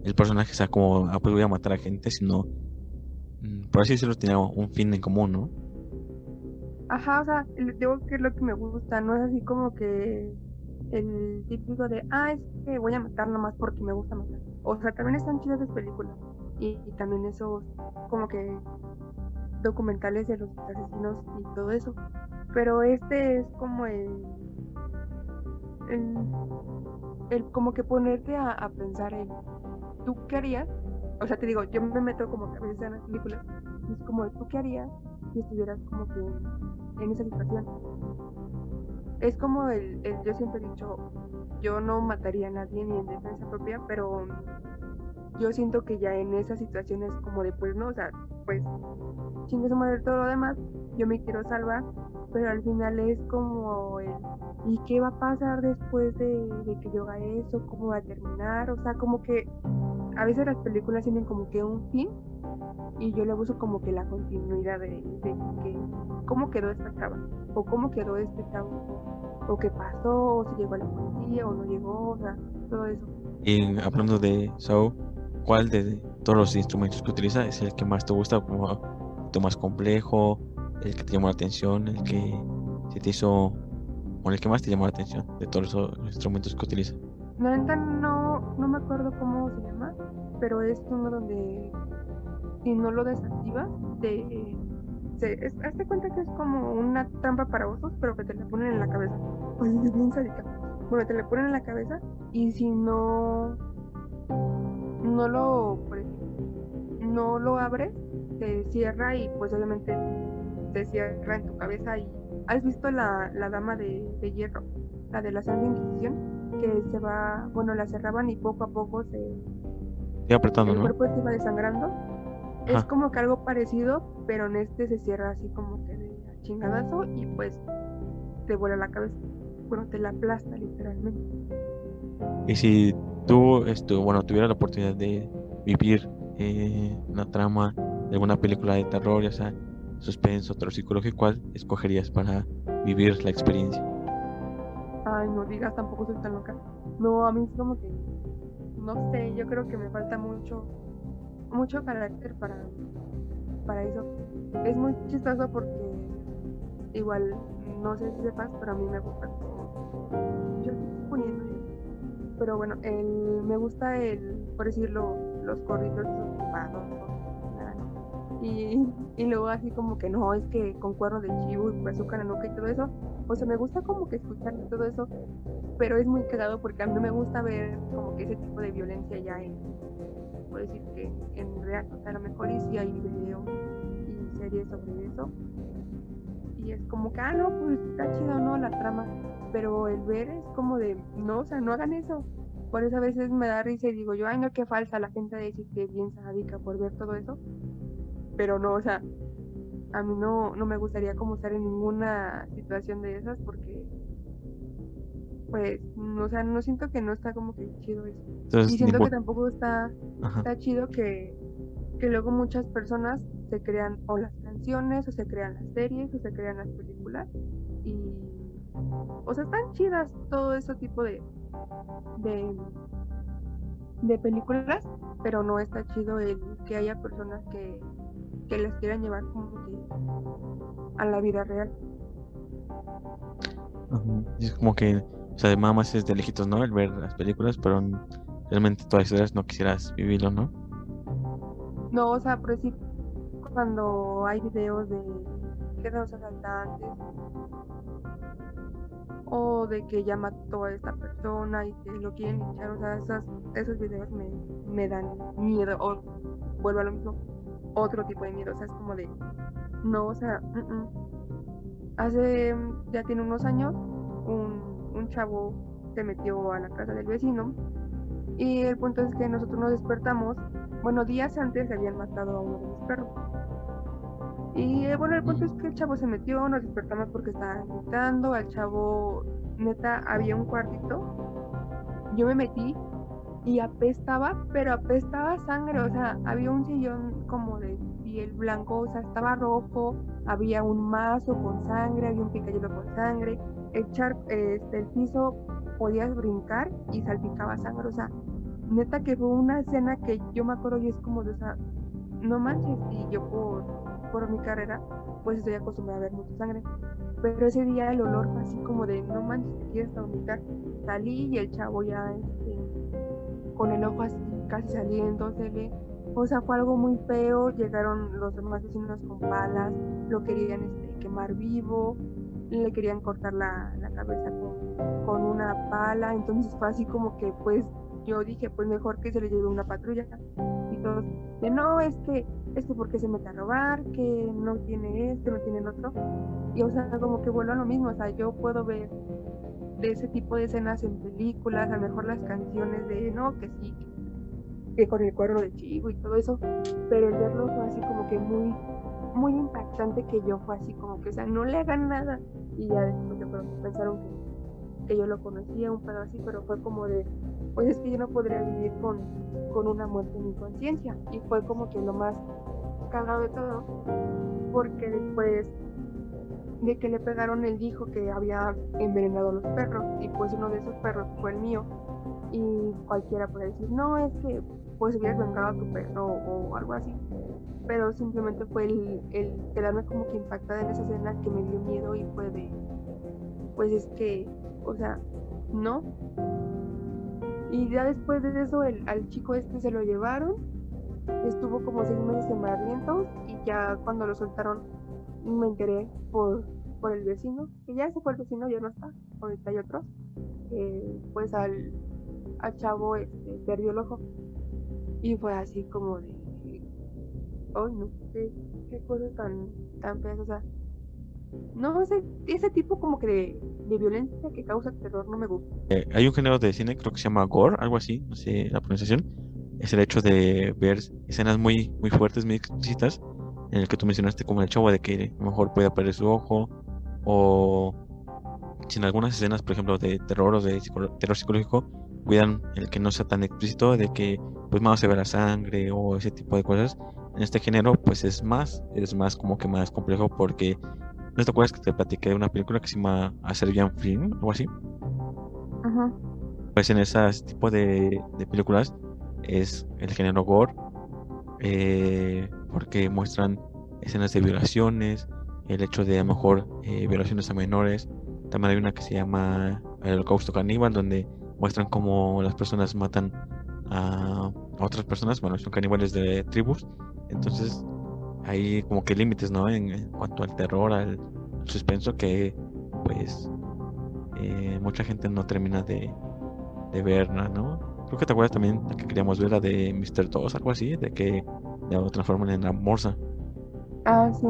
el personaje sea como, ah, pues voy a matar a gente, sino Mm, por así decirlo, tiene un fin en común, ¿no? Ajá, o sea, digo que es lo que me gusta, no es así como que el típico de, ah, es que voy a matar nomás porque me gusta matar. O sea, también están chidas las películas y, también esos como que documentales de los asesinos y todo eso. Pero este es como el, el, el como que ponerte a, pensar en, ¿tú qué harías o sea, te digo, yo me meto como que a veces en las películas, es como, ¿tú qué harías si estuvieras como que en, esa situación? Es como el, yo siempre he dicho, yo no mataría a nadie ni en defensa propia, pero yo siento que ya en esas situaciones como de, pues no, o sea, pues chingue su madre todo lo demás, yo me quiero salvar, pero al final es como el, ¿y qué va a pasar después de, que yo haga eso? ¿Cómo va a terminar? O sea, como que a veces las películas tienen como que un fin y yo le uso como que la continuidad de, de que cómo quedó esta chava o cómo quedó este chavo o qué pasó o si llegó a la policía o no llegó, o sea, todo eso. Y hablando de Saw, ¿cuál de todos los instrumentos que utiliza es el que más te gusta, como el más complejo, el que te llamó la atención, el que se te hizo, o el que más te llamó la atención de todos los instrumentos que utiliza? La no, no me acuerdo cómo se llama, pero es uno donde si no lo desactivas, te, se, hazte cuenta que es como una trampa para osos, pero que te la ponen en la cabeza. Pues es bien Bueno, te la ponen en la cabeza y si no no lo no lo abres, se cierra y pues obviamente se cierra en tu cabeza y ¿has visto la, la dama de, de, hierro? La de la Santa Inquisición, que se va, bueno, la cerraban y poco a poco se... apretando, el cuerpo se va desangrando. Es como que algo parecido, pero en este se cierra así como que de chingadazo y pues te vuela la cabeza. Bueno, te la aplasta literalmente. Y si tú, esto, bueno, tuvieras la oportunidad de vivir eh, una trama de alguna película de terror, ya sea suspenso, terror psicológico, ¿cuál escogerías para vivir la experiencia? Ay, no digas, tampoco soy tan loca. No, a mí es como que, no sé, yo creo que me falta mucho, mucho carácter para, para eso. Es muy chistoso porque igual, no sé si sepas, pero a mí me gusta yo estoy poniendo pero bueno, el, me gusta el, por decirlo, los corridos ocupados y, <laughs> y luego así como que no, es que con cuerno de chivo y azúcar en la nuca y todo eso, o sea, me gusta como que escuchar todo eso, pero es muy cagado porque a mí me gusta ver como que ese tipo de violencia ya en, puedo decir que en real, o sea, a lo mejor y si hay videos y series sobre eso, y es como que, ah, no, pues está chido, ¿no? La trama, pero el ver es como de, no, o sea, no hagan eso. Por eso a veces me da risa y digo yo, ay, no, qué falsa la gente dice que bien sádica por ver todo eso. Pero no, o sea, a mí no, no me gustaría como estar en ninguna situación de esas porque, pues, o sea, no siento que no está como que chido eso. y siento que tampoco está, está chido que, que luego muchas personas se crean o las canciones, o se crean las series, o se crean las películas. O sea, están chidas todo ese tipo de, de, de películas, pero no está chido el que haya personas que, que las quieran llevar como que a la vida real. Es como que, o sea, más es de lejitos, ¿no? El ver las películas, pero realmente todas esas no quisieras vivirlo, ¿no? No, o sea, por sí, cuando hay videos de que los asaltantes o de que ya mató a esta persona y que lo quieren linchar, o sea, esas, esos videos me, me dan miedo, o vuelvo a lo mismo, otro tipo de miedo, o sea, es como de, no, o sea, hace, ya tiene unos años, un, un chavo se metió a la casa del vecino y el punto es que nosotros nos despertamos, bueno, días antes habían matado a uno de mis perros. Y eh, bueno, el punto es que el chavo se metió, nos despertamos porque estaba gritando, al chavo, neta, había un cuartito, yo me metí y apestaba, pero apestaba sangre, o sea, había un sillón como de piel blanco, o sea, estaba rojo, había un mazo con sangre, había un picayelo con sangre, el, este, el piso podías brincar y salpicaba sangre, o sea, neta que fue una escena que yo me acuerdo y es como de, o sea, no manches, y yo por por mi carrera, pues estoy acostumbrada a ver mucha sangre. Pero ese día el olor así como de, no manches, te quieres vomitar. Salí y el chavo ya, este, con el ojo así casi saliéndosele. O sea, fue algo muy feo. Llegaron los demás vecinos con palas, lo querían este, quemar vivo, le querían cortar la, cabeza con una pala. Entonces fue así como que, pues, yo dije, pues mejor que se le lleve una patrulla. Y gritos de no, es que, es que porque se mete a robar, que no tiene esto, no tiene el otro. Y o sea, como que vuelvo a lo mismo, o sea, yo puedo ver de ese tipo de escenas en películas, a lo mejor las canciones de no, que sí, que con el cuerno de chivo y todo eso, pero el verlo fue así como que muy, muy impactante que yo fue así como que, o sea, no le hagan nada. Y ya después de pronto pensaron que, que yo lo conocía, un pedo así, pero fue como de, pues es que yo no podría vivir con, con una muerte en mi conciencia. Y fue como que lo más cagado de todo, porque después de que le pegaron, él dijo que había envenenado a los perros, y pues uno de esos perros fue el mío. Y cualquiera puede decir, no, es que pues hubieras vengado a tu perro o algo así. Pero simplemente fue el, el quedarme como que impactada en esa escena que me dio miedo y fue de, pues es que, o sea, no, y ya después de eso, el, al chico este se lo llevaron. Estuvo como seis meses en Barrientos y ya cuando lo soltaron me enteré por, por el vecino, que ya se fue el vecino, ya no está, ahorita hay otros. pues al, al chavo este, perdió el ojo. Y fue así como de, ay no, qué, qué cosas tan, tan feas, o sea, no sé, ese tipo como que de, violencia que causa terror no me gusta. Eh, hay un género de cine, creo que se llama gore, algo así, no sé la pronunciación. Es el hecho de ver escenas muy, muy fuertes, muy explícitas, en el que tú mencionaste como el chavo de que a lo mejor puede perder su ojo, o si en algunas escenas, por ejemplo, de terror o de terror psicológico, cuidan el que no sea tan explícito, de que pues más se ve la sangre o ese tipo de cosas. En este género, pues es más, es más como que más complejo porque ¿No te acuerdas que te platiqué de una película que se llama A Serbian Film, algo así? Ajá. Pues en ese tipo de, películas es el género gore, eh, porque muestran escenas de violaciones, el hecho de a lo mejor eh, violaciones a menores. También hay una que se llama El Holocausto Caníbal, donde muestran cómo las personas matan a, otras personas, bueno, son caníbales de tribus. Entonces hay como que límites, ¿no? En, cuanto al terror, al, suspenso que pues eh, mucha gente no termina de, de ver, ¿no? Creo que te acuerdas también que queríamos ver la de Mr. 2, algo así, de que la transforman en la morsa. Ah, sí.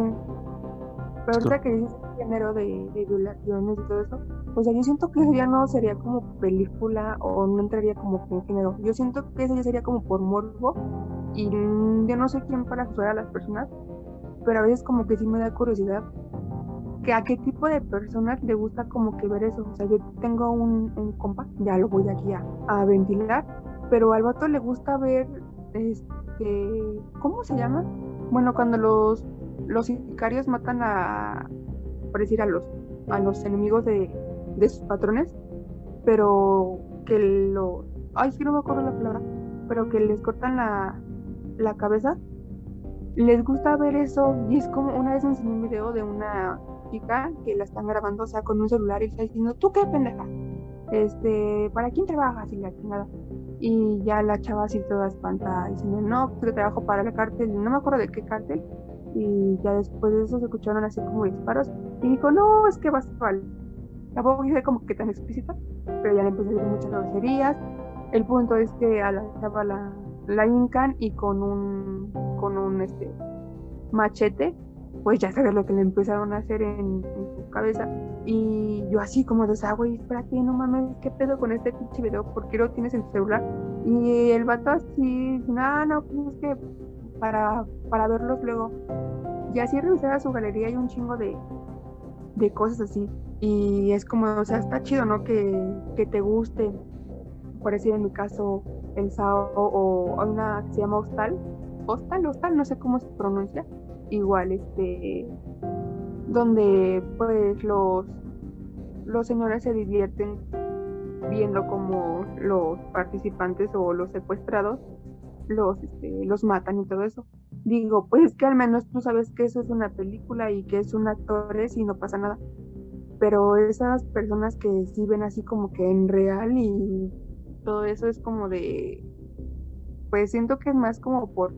Pero ahorita que dices género de, de, violaciones y todo eso, o sea, yo siento que eso ya no sería como película o no entraría como en género. Yo siento que eso ya sería como por morbo y yo no sé quién para juzgar a las personas, pero a veces como que sí me da curiosidad que a qué tipo de personas le gusta como que ver eso. O sea, yo tengo un, compa, ya lo voy aquí a, a, ventilar, pero al vato le gusta ver, este, ¿cómo se llama? Bueno, cuando los, los sicarios matan a, por decir, a los, a los enemigos de, de sus patrones, pero que lo, ay, es que no me acuerdo la palabra, pero que les cortan la, la cabeza, les gusta ver eso y es como una vez me enseñó un video de una chica que la están grabando, o sea, con un celular y está diciendo, ¿tú qué pendeja? Este, ¿para quién trabajas? Y la chingada. Y ya la chava así toda espanta diciendo, no, yo trabajo para la cárcel, no me acuerdo de qué cárcel. Y ya después de eso se escucharon así como disparos. Y dijo, no, es que vas mal. Tampoco hice como que tan explícita, pero ya le empecé a decir muchas groserías. El punto es que a la chava la, la hincan y con un con un este machete pues ya sabes lo que le empezaron a hacer en, su cabeza. Y yo así como de esa güey espérate no mames qué pedo con este pinche video ¿por qué lo tienes en celular? y el vato así no no pues es que para para verlos luego y así revisaba su galería hay un chingo de de cosas así. Y es como o sea está chido no que, que te guste por decir en mi caso el SAO o una que se llama Hostal, Hostal, Hostal, no sé cómo se pronuncia, igual este, donde pues los, los señores se divierten viendo como los participantes o los secuestrados los, este, los matan y todo eso. Digo, pues que al menos tú sabes que eso es una película y que es un actor y no pasa nada. Pero esas personas que sí ven así como que en real y todo eso es como de, pues siento que es más como por,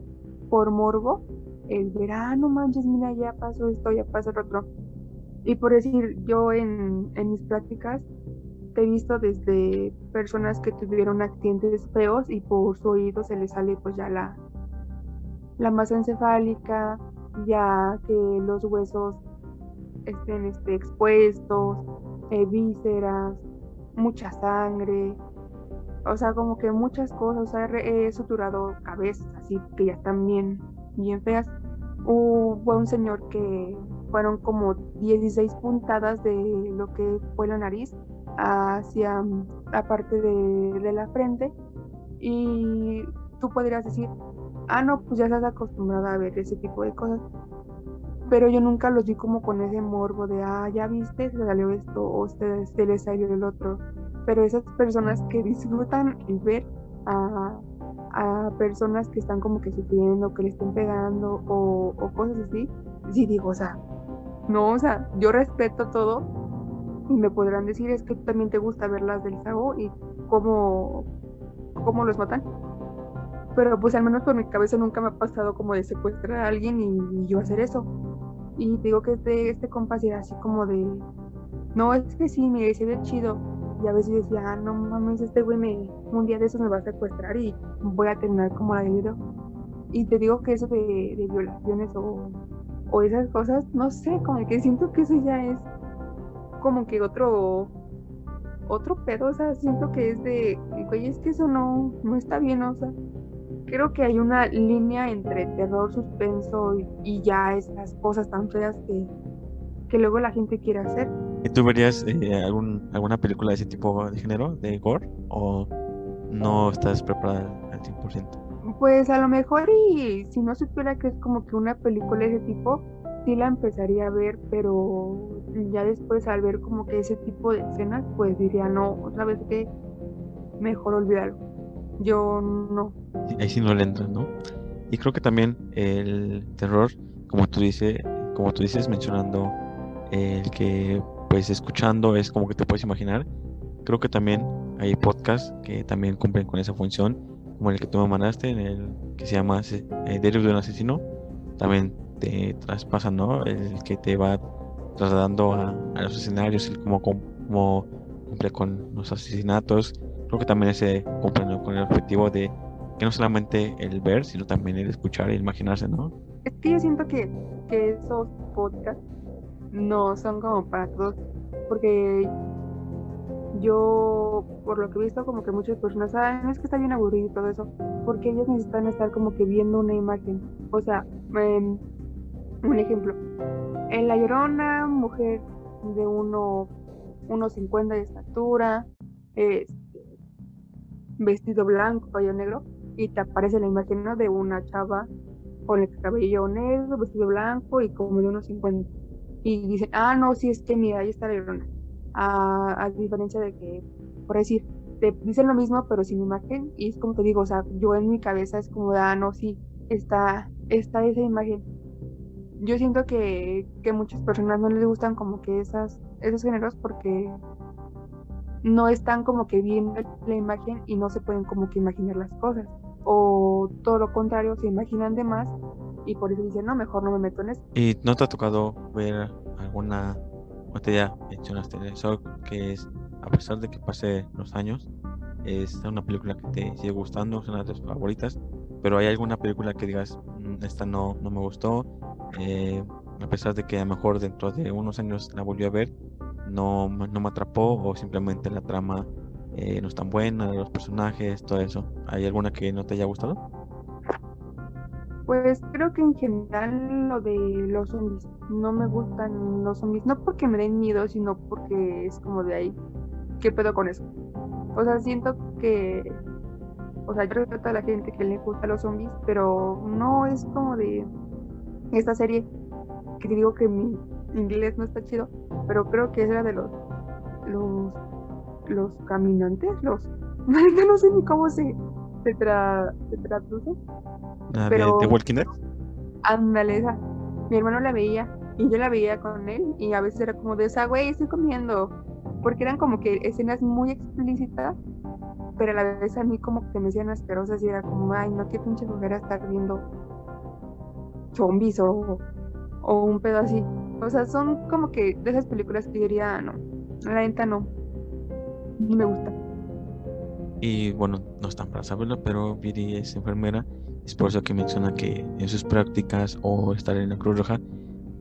por morbo, el verano, manches, mira, ya pasó esto, ya pasó el otro. Y por decir, yo en, en mis prácticas he visto desde personas que tuvieron accidentes feos y por su oído se les sale pues ya la, la masa encefálica, ya que los huesos estén este, expuestos, eh, vísceras, mucha sangre, o sea, como que muchas cosas, o sea, he suturado cabezas así que ya están bien, bien feas. Hubo un señor que fueron como 16 puntadas de lo que fue la nariz hacia la parte de, de la frente y tú podrías decir, ah, no, pues ya estás acostumbrada a ver ese tipo de cosas. Pero yo nunca los vi como con ese morbo de, ah, ya viste, se salió esto o se, se le salió el otro. Pero esas personas que disfrutan el ver a, a personas que están como que sufriendo, que le estén pegando o, cosas así, sí digo, o sea, no, o sea, yo respeto todo y me podrán decir es que también te gusta verlas del sago y cómo, cómo los matan pero pues al menos por mi cabeza nunca me ha pasado como de secuestrar a alguien y, yo hacer eso. Y digo que este, este era así como de, no, es que sí, mire, se ve chido. Y a veces decía, ah, no mames, este güey me, un día de esos me va a secuestrar y voy a terminar como la video. Y te digo que eso de, de violaciones o, o esas cosas, no sé, como que siento que eso ya es como que otro otro pedo, o sea, siento que es de, güey, es que eso no, no está bien, o sea, creo que hay una línea entre terror, suspenso y, ya esas cosas tan feas que, que luego la gente quiere hacer. ¿Y tú verías eh, algún, alguna película de ese tipo de género, de gore, o no estás preparada al 100%? Pues a lo mejor y si no supiera que es como que una película de ese tipo, sí la empezaría a ver, pero ya después al ver como que ese tipo de escenas, pues diría, no, ¿sabes qué? Mejor olvidarlo. Yo no. Ahí sí no le entran, ¿no? Y creo que también el terror, como tú dices, como tú dices, mencionando el que pues escuchando es como que te puedes imaginar. Creo que también hay podcasts que también cumplen con esa función, como el que tú me mandaste, en el que se llama eh, Diario de un asesino. También te traspasan, ¿no? El que te va trasladando a, los escenarios, el cómo, cómo cumple con los asesinatos, creo que también ese cumple con el objetivo de que no solamente el ver, sino también el escuchar e imaginarse, ¿no? Es que yo siento que, que esos podcasts no son como para todos, porque yo, por lo que he visto, como que muchas personas saben, es que está bien aburrido y todo eso, porque ellos necesitan estar como que viendo una imagen. O sea, un ejemplo, en La Llorona, mujer de uno, 1,50 de estatura, eh, vestido blanco, cabello negro, y te aparece la imagen de una chava con el cabello negro, vestido blanco y como de unos 50. Y dicen, ah, no, sí, es que mira, ahí está la llorona. A, a diferencia de que, por decir, te dicen lo mismo, pero sin imagen, y es como te digo, o sea, yo en mi cabeza es como, ah, no, sí, está, está esa imagen. Yo siento que, que muchas personas no les gustan como que esas, esos géneros porque no están como que viendo la imagen y no se pueden como que imaginar las cosas. O todo lo contrario, se imaginan de más y por eso dicen, no, mejor no me meto en eso. ¿Y no te ha tocado ver alguna, te ya mencionaste eso, que es, a pesar de que pase los años, es una película que te sigue gustando, es una de tus favoritas, pero hay alguna película que digas, mm, esta no, no me gustó, eh, a pesar de que a lo mejor dentro de unos años la volvió a ver, no, no me atrapó o simplemente la trama eh, no es tan buena, los personajes, todo eso. ¿Hay alguna que no te haya gustado? Pues creo que en general lo de los zombies. No me gustan los zombies, no porque me den miedo, sino porque es como de ahí. ¿Qué pedo con eso? O sea, siento que. O sea, yo respeto a la gente que le gusta los zombies, pero no es como de esta serie que digo que mi inglés no está chido, pero creo que era de los los los caminantes, los <laughs> no sé ni cómo se se, traduce. Ah, pero, ¿De Walking Dead? Ándale, esa. Mi hermano la veía y yo la veía con él y a veces era como de esa, güey, estoy comiendo. Porque eran como que escenas muy explícitas, pero a la vez a mí como que me hacían asquerosas y era como, ay, no, qué pinche mujer estar viendo zombies o, o un pedo así. O sea, son como que de esas películas que diría, no, la neta no, no me gusta. Y bueno, no están para saberlo, pero Viri es enfermera Es por eso que menciona que en sus prácticas o estar en la Cruz Roja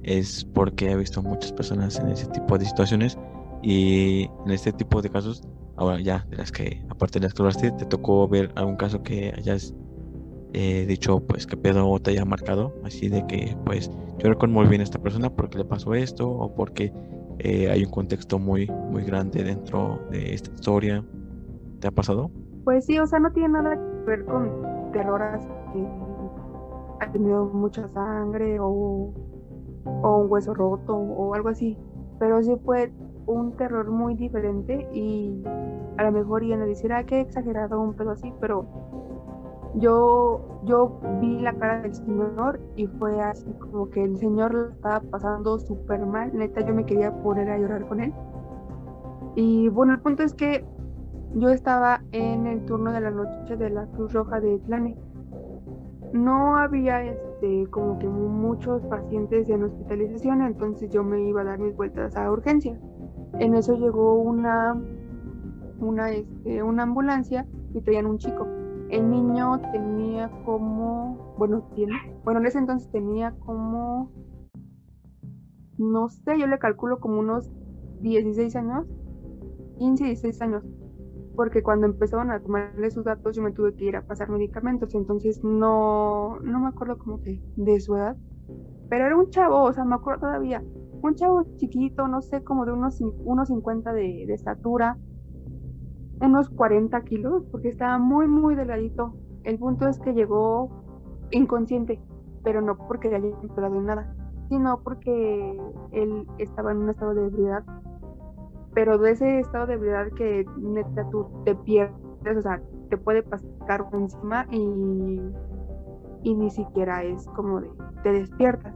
es porque ha visto muchas personas en ese tipo de situaciones y en este tipo de casos, ahora ya, de las que, aparte de las que hablaste, te tocó ver algún caso que hayas eh, dicho, pues, que pedo te haya marcado, así de que, pues, yo recuerdo muy bien a esta persona porque le pasó esto o porque eh, hay un contexto muy, muy grande dentro de esta historia. ¿Te ha pasado? Pues sí, o sea, no tiene nada que ver con terror ha tenido mucha sangre o, o un hueso roto o algo así, pero sí fue un terror muy diferente y a lo mejor iban a decir, ah, qué exagerado un pedo así, pero yo, yo vi la cara del señor y fue así como que el señor lo estaba pasando súper mal, neta yo me quería poner a llorar con él. Y bueno, el punto es que yo estaba en el turno de la noche de la Cruz Roja de Tlane. No había este como que muchos pacientes en hospitalización, entonces yo me iba a dar mis vueltas a urgencia. En eso llegó una, una, este, una ambulancia y traían un chico. El niño tenía como, bueno, tiene, bueno, en ese entonces tenía como, no sé, yo le calculo como unos 16 años, 15, 16 años, porque cuando empezaron a tomarle sus datos yo me tuve que ir a pasar medicamentos, entonces no, no me acuerdo como que de su edad, pero era un chavo, o sea, me acuerdo todavía, un chavo chiquito, no sé, como de unos, unos 50 de, de estatura, unos 40 kilos, porque estaba muy, muy delgadito. El punto es que llegó inconsciente, pero no porque le haya empezado en nada, sino porque él estaba en un estado de ebriedad. Pero de ese estado de ebriedad que neta tú te pierdes, o sea, te puede pasar encima y, y ni siquiera es como de te despiertas.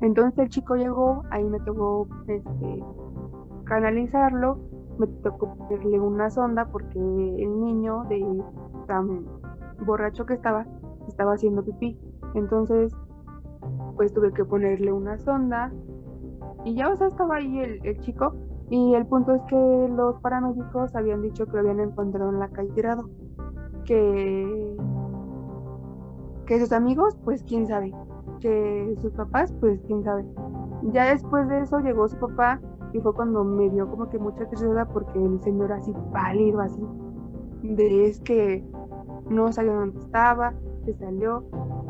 Entonces el chico llegó, ahí me tocó este, canalizarlo, me tocó ponerle una sonda porque el niño de tan borracho que estaba, estaba haciendo pipí. Entonces, pues tuve que ponerle una sonda y ya, o sea, estaba ahí el, el chico. Y el punto es que los paramédicos habían dicho que lo habían encontrado en la calle tirado. Que, que sus amigos, pues quién sabe que sus papás, pues quién sabe. Ya después de eso llegó su papá y fue cuando me dio como que mucha tristeza porque el señor así pálido, así, de es que no sabía dónde estaba, se salió,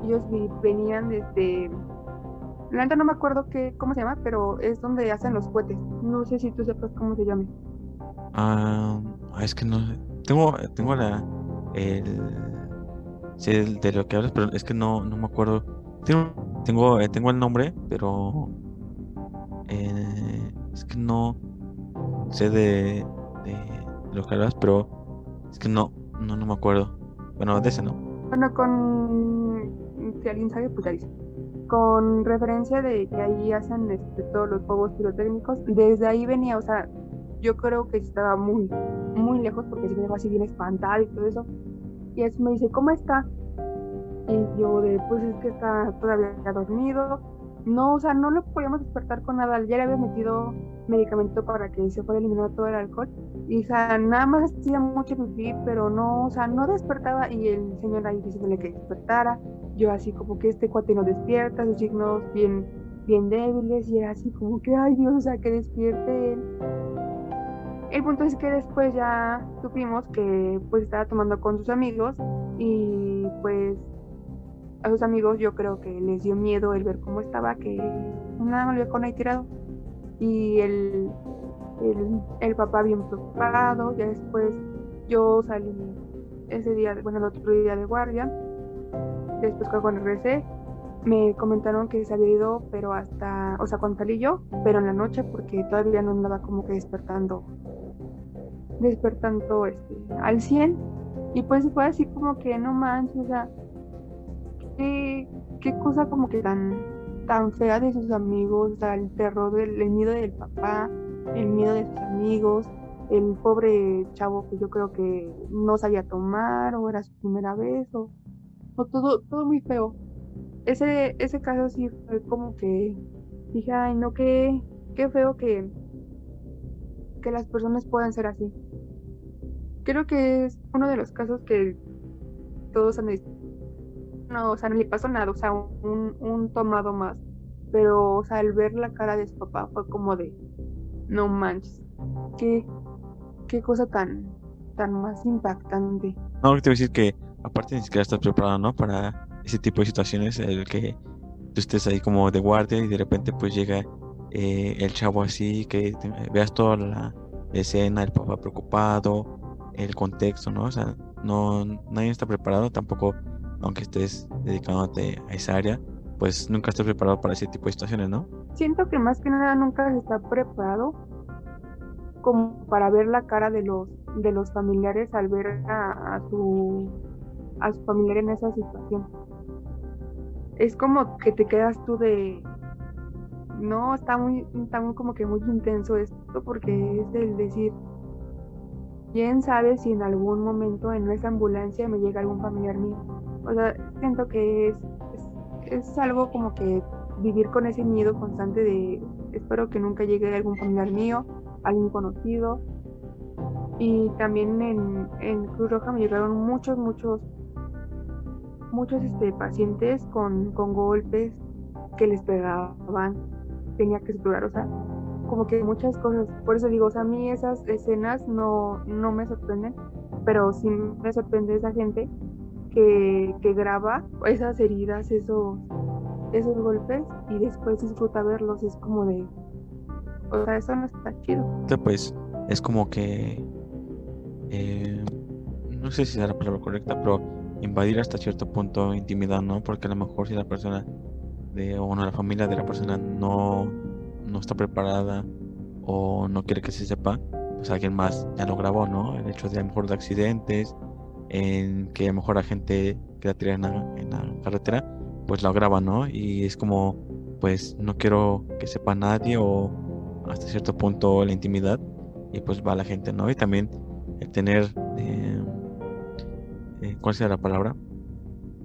ellos venían desde, la neta no me acuerdo qué, cómo se llama, pero es donde hacen los cohetes, no sé si tú sepas cómo se llame. Ah, es que no, tengo, tengo la, el, sé de lo que hablas, pero es que no, no me acuerdo tengo, eh, tengo, el nombre, pero eh, es que no sé de, lo que hablas, pero es que no, no, no me acuerdo. Bueno, de ese no. Bueno, con. Si alguien sabe, pues dice. Con referencia de que ahí hacen este, todos los juegos pirotécnicos, desde ahí venía, o sea, yo creo que estaba muy, muy lejos porque si me dejó así bien espantado y todo eso. Y eso me dice, ¿cómo está? Y yo de, pues es que está todavía dormido. No, o sea, no lo podíamos despertar con nada. Ya le había metido medicamento para que se fuera eliminado todo el alcohol. Y, o sea, nada más hacía mucho pipí, pero no, o sea, no despertaba. Y el señor ahí diciéndole que despertara. Yo así como que este cuate no despierta, sus signos bien, bien débiles. Y era así como que, ay Dios, o sea, que despierte él. El punto es que después ya supimos que pues estaba tomando con sus amigos y pues a sus amigos yo creo que les dio miedo el ver cómo estaba, que nada más lo con ahí tirado. Y el, el, papá bien preocupado, ya después yo salí ese día, bueno, el otro día de guardia, después cuando regresé, me comentaron que se había ido, pero hasta, o sea, cuando salí yo, pero en la noche, porque todavía no andaba como que despertando, despertando este, al 100. Y pues fue así como que no manches, o sea, qué, qué cosa como que tan, tan fea de sus amigos, el terror del miedo del papá, el miedo de sus amigos, el pobre chavo que yo creo que no sabía tomar o era su primera vez o, todo, todo muy feo. Ese, ese caso sí fue como que dije, ay no, qué, qué feo que, que las personas puedan ser así. Creo que es uno de los casos que todos han no, o sea, no le pasó nada, o sea, un, un tomado más. Pero, o sea, al ver la cara de su papá fue como de, no manches, qué, qué cosa tan, tan más impactante. No, te voy a decir que aparte ni siquiera estás preparado, ¿no? Para ese tipo de situaciones, el que tú estés ahí como de guardia y de repente pues llega eh, el chavo así, que veas toda la escena, el papá preocupado, el contexto, ¿no? O sea, no, nadie está preparado, tampoco, aunque estés dedicándote a esa área, pues nunca estás preparado para ese tipo de situaciones, ¿no? Siento que más que nada nunca se está preparado como para ver la cara de los de los familiares al ver a, su a su familiar en esa situación. Es como que te quedas tú de no, está muy, está muy como que muy intenso esto porque es el decir, quién sabe si en algún momento en esa ambulancia me llega algún familiar mío. O sea, siento que es, es, algo como que vivir con ese miedo constante de espero que nunca llegue algún familiar mío, alguien conocido. Y también en, en Cruz Roja me llegaron muchos, muchos, muchos este, pacientes con, con golpes que les pegaban, tenía que suturar, o sea, como que muchas cosas. Por eso digo, o sea, a mí esas escenas no, no me sorprenden, pero sí me sorprende esa gente que, que graba esas heridas, esos, esos golpes y después disfruta verlos. Es como de, o sea, eso no está chido. Pues es como que, eh, no sé si es la palabra correcta, pero invadir hasta cierto punto intimidad, ¿no? Porque a lo mejor si la persona de, o bueno, la familia de la persona no no está preparada o no quiere que se sepa, pues alguien más ya lo grabó, ¿no? El hecho de a lo mejor de accidentes, en que a lo mejor la gente que la tira en la, carretera, pues lo graba, ¿no? Y es como, pues no quiero que sepa nadie o hasta cierto punto la intimidad y pues va la gente, ¿no? Y también el tener, eh, eh, ¿cuál sea la palabra?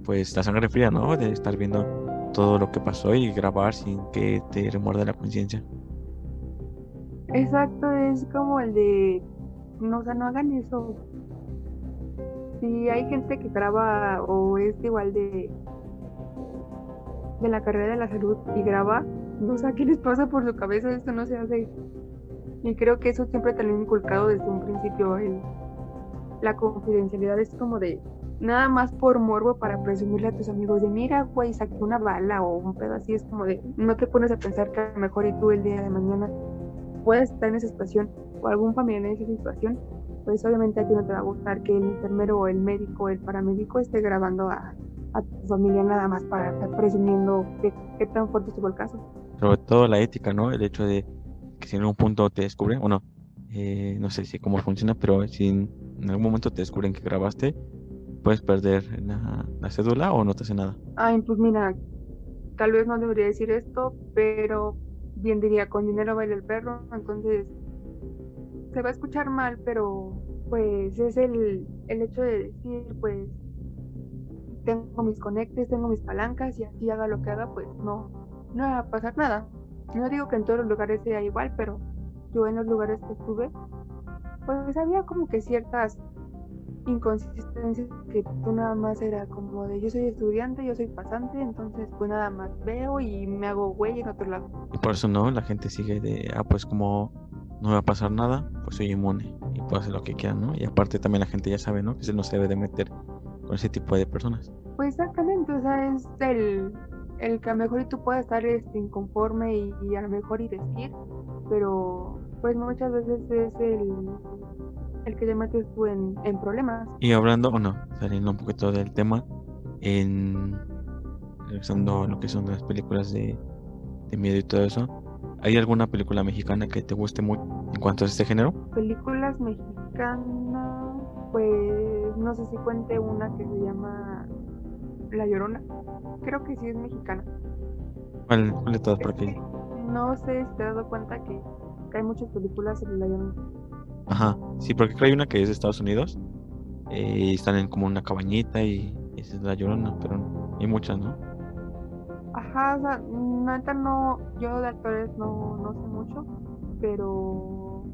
Pues la sangre fría, ¿no? De estar viendo todo lo que pasó y grabar sin que te remuerda la conciencia. Exacto, es como el de, no, o no hagan eso. Si hay gente que graba o es igual de de la carrera de la salud y graba, no sé qué les pasa por su cabeza, esto no se hace. Y creo que eso siempre te lo he inculcado desde un principio, el, la confidencialidad es como de, nada más por morbo para presumirle a tus amigos de mira, güey, saqué una bala o un pedo así, es como de no te pones a pensar que a lo mejor y tú el día de mañana puedes estar en esa situación o algún familiar en esa situación, pues obviamente a ti no te va a gustar que el enfermero o el médico o el paramédico esté grabando a, tu familia nada más para estar presumiendo qué tan fuerte estuvo el caso. Sobre todo la ética, ¿no? El hecho de que si en un punto te descubren, o no, eh, no sé si cómo funciona, pero si en algún momento te descubren que grabaste, puedes perder la, cédula o no te hace nada. Ay, pues mira, tal vez no debería decir esto, pero bien diría, con dinero baila el perro, entonces se va a escuchar mal, pero pues es el, el hecho de decir, pues tengo mis conectes, tengo mis palancas y así haga lo que haga, pues no, no va a pasar nada. No digo que en todos los lugares sea igual, pero yo en los lugares que estuve, pues había como que ciertas inconsistencia que tú nada más era como de yo soy estudiante, yo soy pasante, entonces pues nada más veo y me hago güey en otro lado. Y por eso no, la gente sigue de, ah, pues como no va a pasar nada, pues soy inmune y puedo hacer lo que quiera, ¿no? Y aparte también la gente ya sabe, ¿no? Que se no se debe de meter con ese tipo de personas. Pues exactamente, o sea, es el, el que a lo mejor tú puedas estar este, inconforme y, y a lo mejor y decir, pero pues muchas veces es el el que te metes tú en, problemas. Y hablando, bueno, saliendo un poquito del tema, en regresando a lo que son las películas de, miedo y todo eso, ¿hay alguna película mexicana que te guste mucho en cuanto a este género? Películas mexicanas, pues no sé si cuente una que se llama La Llorona. Creo que sí es mexicana. ¿Cuál, de todas por aquí? No sé si te has dado cuenta que, que hay muchas películas sobre La Llorona. Ajá, sí, porque hay una que es de Estados Unidos. Eh, y están en como una cabañita y esa es la llorona, pero hay muchas, ¿no? Ajá, o sea, neta no, yo de actores no, no sé mucho, pero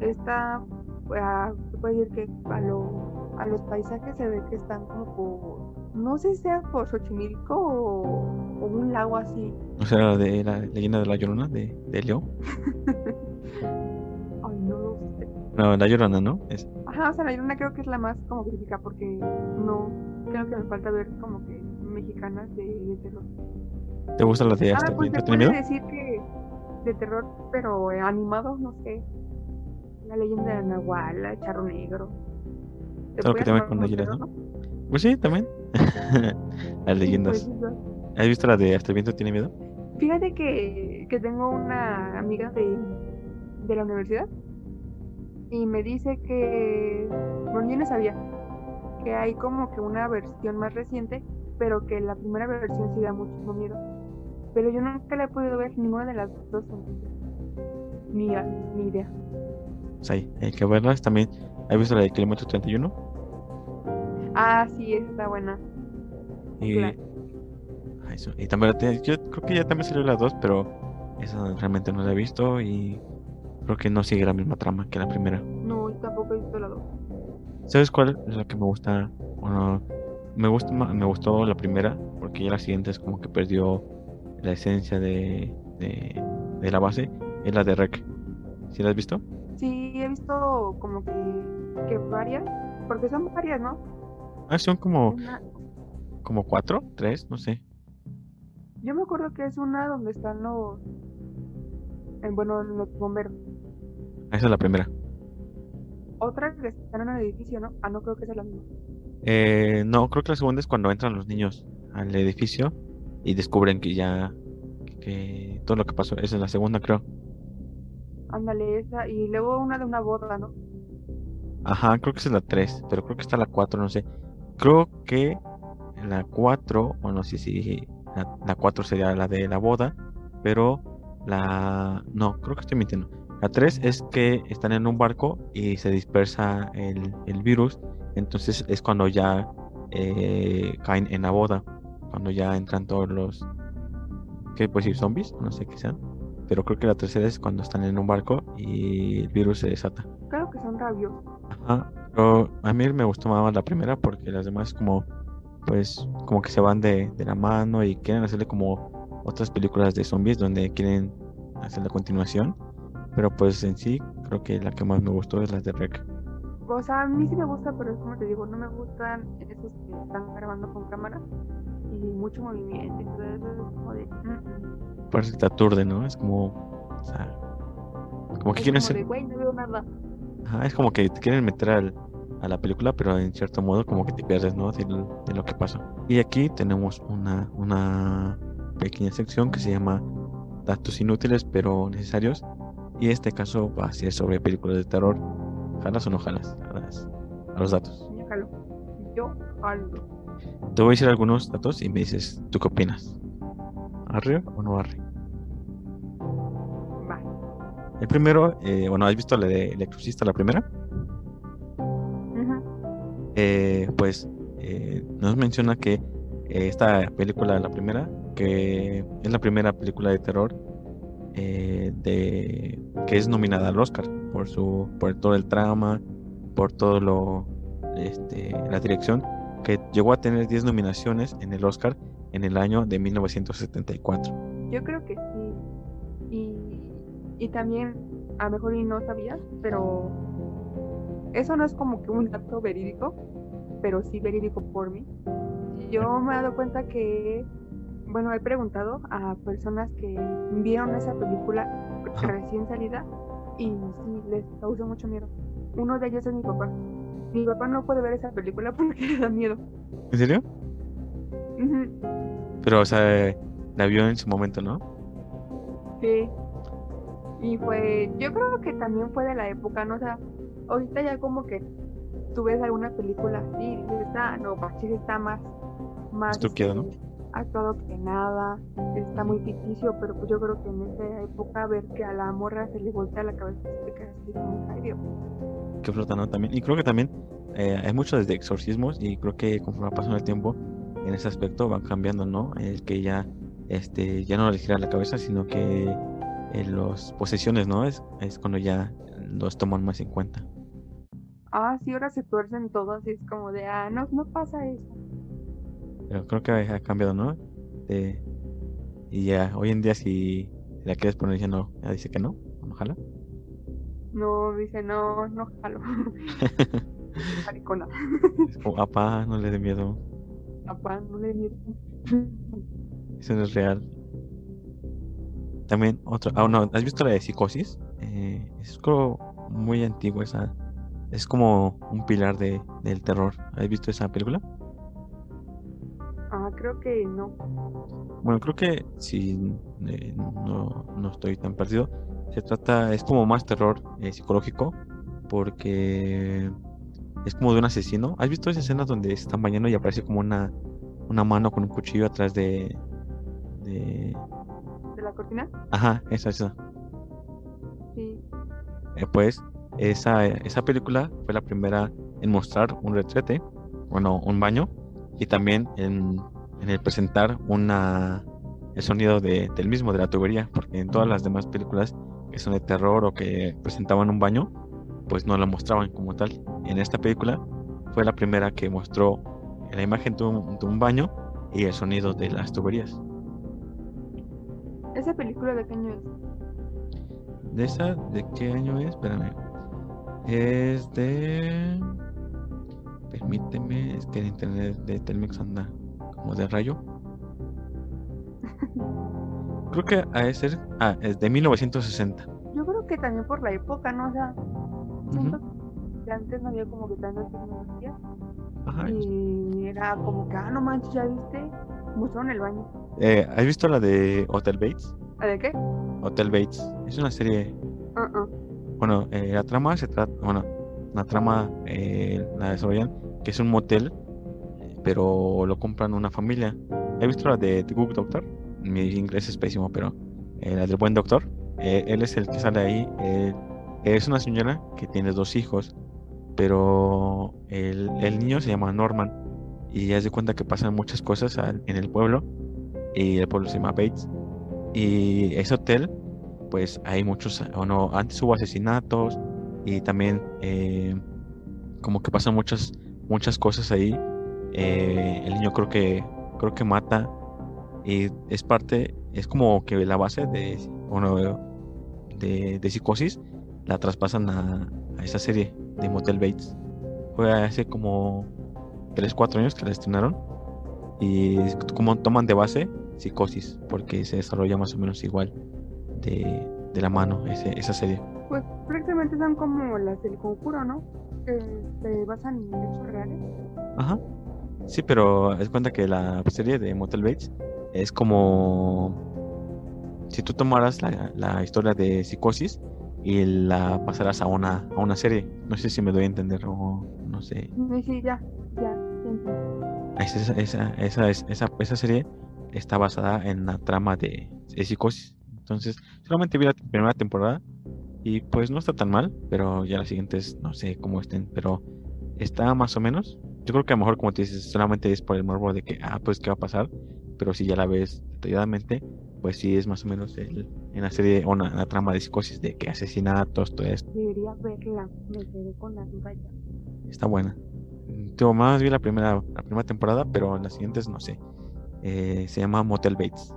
esta, pues, se puede decir que a, lo, a los paisajes se ve que están como no sé si sea por Xochimilco o, o un lago así. O sea, de la leyenda de la Llorona de, de León. <laughs> Ay, no lo sé. No, la Llorona, ¿no? Es, Ajá, o sea, la Llorona creo que es la más como crítica porque no, creo que me falta ver como que mexicanas de, de terror. ¿Te gusta la de Hasta Ah, pues puede miedo? decir que de terror, pero animado, no sé. La leyenda de Nahual, el charro negro. ¿Te Claro que también con terror, ¿no? Pues sí, también. <laughs> Las Sí, leyendas. pues, eso. ¿Has visto la de Hasta el viento tiene miedo? Fíjate que, que tengo una amiga de, de la universidad y me dice que, bueno, yo no sabía, que hay como que una versión más reciente, pero que la primera versión sí da muchísimo miedo. Pero yo nunca la he podido ver ninguna de las dos, ni, ni idea. Pues ahí, hay que verlas también. ¿Has visto la de Kilómetro 31? Ah, sí, está buena. Y, Claro. Eso. y también yo creo que ya también salió la 2, pero esa realmente no la he visto y creo que no sigue la misma trama que la primera. No, tampoco he visto la dos. ¿Sabes cuál es la que me gusta? Bueno, me gusta, me gustó la primera porque ya la siguiente es como que perdió la esencia de, de, de la base. Es la de Rec. ¿Sí la has visto? Sí, he visto como que, que varias, porque son varias, ¿no? Ah, son como, Una, como cuatro, tres, no sé. Yo me acuerdo que es una donde están los, eh, bueno, los bomberos. Ah, Esa es la primera. Otra que están en un edificio, ¿no? Ah, no creo que sea la misma. Eh, no, creo que la segunda es cuando entran los niños al edificio y descubren que ya que todo lo que pasó. Esa es la segunda, creo. Ándale, esa. Y luego una de una boda, ¿no? Ajá, creo que esa es la 3, pero creo que está la 4, no sé. Creo que la 4, o no sé si la, la 4 sería la de la boda, pero la... No, creo que estoy mintiendo. La 3 es que están en un barco y se dispersa el, el virus, entonces es cuando ya eh, caen en la boda, cuando ya entran todos los... ¿Qué puede decir? ¿Zombies? No sé qué sean. Pero creo que la tercera es cuando están en un barco y el virus se desata. Creo que son rabiosos. Ajá, pero a mí me gustó más la primera porque las demás como, pues, como que se van de, de la mano y quieren hacerle como otras películas de zombies donde quieren hacer la continuación. Pero pues en sí, creo que la que más me gustó es la de Rec. O sea, a mí sí me gusta, pero es como te digo, no me gustan esos que están grabando con cámara y mucho movimiento eso. Es como de. mm, mm. Parece que te aturde, ¿no? Es como, o sea, como que Es quieren como ser, de, güey, no veo nada. Ajá, es como que te quieren meter al, a la película, pero en cierto modo como que te pierdes, ¿no? De, lo- de lo que pasó. Y aquí tenemos una, una pequeña sección que se llama datos inútiles pero necesarios. Y este caso va a ser sobre películas de terror. ¿Jalas o no jalas? A, las- a los datos. Yo jalo. Yo jalo. Te voy a decir algunos datos y me dices, ¿tú qué opinas? ¿Arre o no arre? El primero, eh, bueno, ¿has visto la de El Exorcista, la primera? Eh, pues eh, nos menciona que eh, esta película, la primera, que es la primera película de terror eh, de, que es nominada al Oscar por su por todo el trama, por todo lo este, la dirección, que llegó a tener 10 nominaciones en el Oscar en el año de 1974. Yo creo que sí. Y, y también, a lo mejor y no sabías, pero eso no es como que un dato verídico, pero sí verídico por mí. Yo me he dado cuenta que, bueno, he preguntado a personas que vieron esa película recién salida y sí, les causó mucho miedo. Uno de ellos es mi papá. Mi papá no puede ver esa película <laughs> porque le da miedo. ¿En serio? Pero, o sea, la vio en su momento, ¿no? Sí. Y fue, yo creo que también fue de la época, ¿no? O sea, ahorita ya como que tú ves alguna película así y dices, ah, no, Pachis está más, más Estuqueado, ¿no? este, actuado que nada, está muy ficticio, pero pues yo creo que en esa época ver que a la morra se le voltea la cabeza te quedas así como, ay Dios. que flota, ¿no? También. Y creo que también eh, hay mucho desde exorcismos y creo que conforme pasando el tiempo, en ese aspecto van cambiando, ¿no? El que ya, este, ya no les gira la cabeza, sino que en las posesiones, ¿no? Es, es cuando ya los toman más en cuenta. Ah, sí, ahora se tuercen todos y es como de, ah, no, no pasa eso. Pero creo que ha cambiado, ¿no? De- y ya, hoy en día si la quieres poner ya no, ya dice que no, ojalá. No, dice, no, no jalo. <laughs> Maricona. Es como, apá, no le dé miedo, Papá, no le miedo. eso no es real. También otro, ah, no, ¿has visto la de Psicosis? Eh, es como muy antiguo esa, es como un pilar de, del terror. ¿Has visto esa película? Ah, creo que no. Bueno, creo que si eh, no, no estoy tan perdido, se trata, es como más terror eh, psicológico, porque es como de un asesino. ¿Has visto esa escena donde se están bañando y aparece como una, una mano con un cuchillo atrás de, de... ¿De la cortina? Ajá, esa, esa. Sí. Eh, pues esa, esa película fue la primera en mostrar un retrete, bueno, un baño, y también en, en el presentar una, el sonido de- del mismo, de la tubería, porque en todas las demás películas que son de terror o que presentaban un baño, pues no lo mostraban como tal. En esta película fue la primera que mostró la imagen de un, de un baño y el sonido de las tuberías. ¿Esa película de qué año es? ¿De esa? ¿De qué año es? Espérame. Es de. Permíteme, es que el internet de Telmex anda como de rayo. <laughs> Creo que a de ser. Ah, es de 1960. Yo creo que también por la época, ¿no? O sea, siento que antes no había como que tanta tecnología. Ajá. Y era como que, ah, no manches, ya viste. Mostraron el baño. Eh, ¿has visto la de Hotel Bates? ¿A de qué? Hotel Bates. Es una serie. Ah, ah. Bueno, eh, la trama se trata. Bueno, la trama eh, la desarrollan que es un motel, pero lo compran una familia. ¿Has visto la de The Good Doctor? Mi inglés es pésimo, pero eh, la del buen doctor. eh, él es el que sale ahí. es una señora que tiene dos hijos, pero el, el niño se llama Norman y ya se cuenta que pasan muchas cosas al- en el pueblo y el pueblo se llama Bates. Y ese hotel, pues hay muchos, o no, antes hubo asesinatos y también eh, como que pasan muchas, muchas cosas ahí. Eh, el niño creo que, creo que mata y es parte, es como que la base de, bueno, de, de psicosis la traspasan a, a esa serie de Motel Bates. Fue hace como 3, 4 años que la estrenaron y como toman de base psicosis porque se desarrolla más o menos igual de, de la mano ese- esa serie. Pues prácticamente son como las del conjuro, ¿no? Que se basan en hechos reales. Ajá. Sí, pero es cuenta que la serie de Motel Bates es como si tú tomaras la, la historia de psicosis y la pasaras a una, a una serie. No sé si me doy a entender o no sé. Sí, sí, ya, ya. Esa, esa, esa, es- esa, esa serie está basada en la trama de, de psicosis. Entonces, solamente vi la primera temporada y pues no está tan mal, pero ya las siguientes no sé cómo estén, pero está más o menos. Yo creo que a lo mejor, como te dices, solamente es por el morbo de que, ah, pues, ¿qué va a pasar? Pero si ya la ves detalladamente, pues sí es más o menos el, en la serie, o en la trama de psicosis de que asesinatos, todo esto. Debería verla. Me quedé con la duda ya. Está buena. Yo más vi la primera, la primera temporada, pero en las siguientes no sé. Eh, se llama Motel Bates.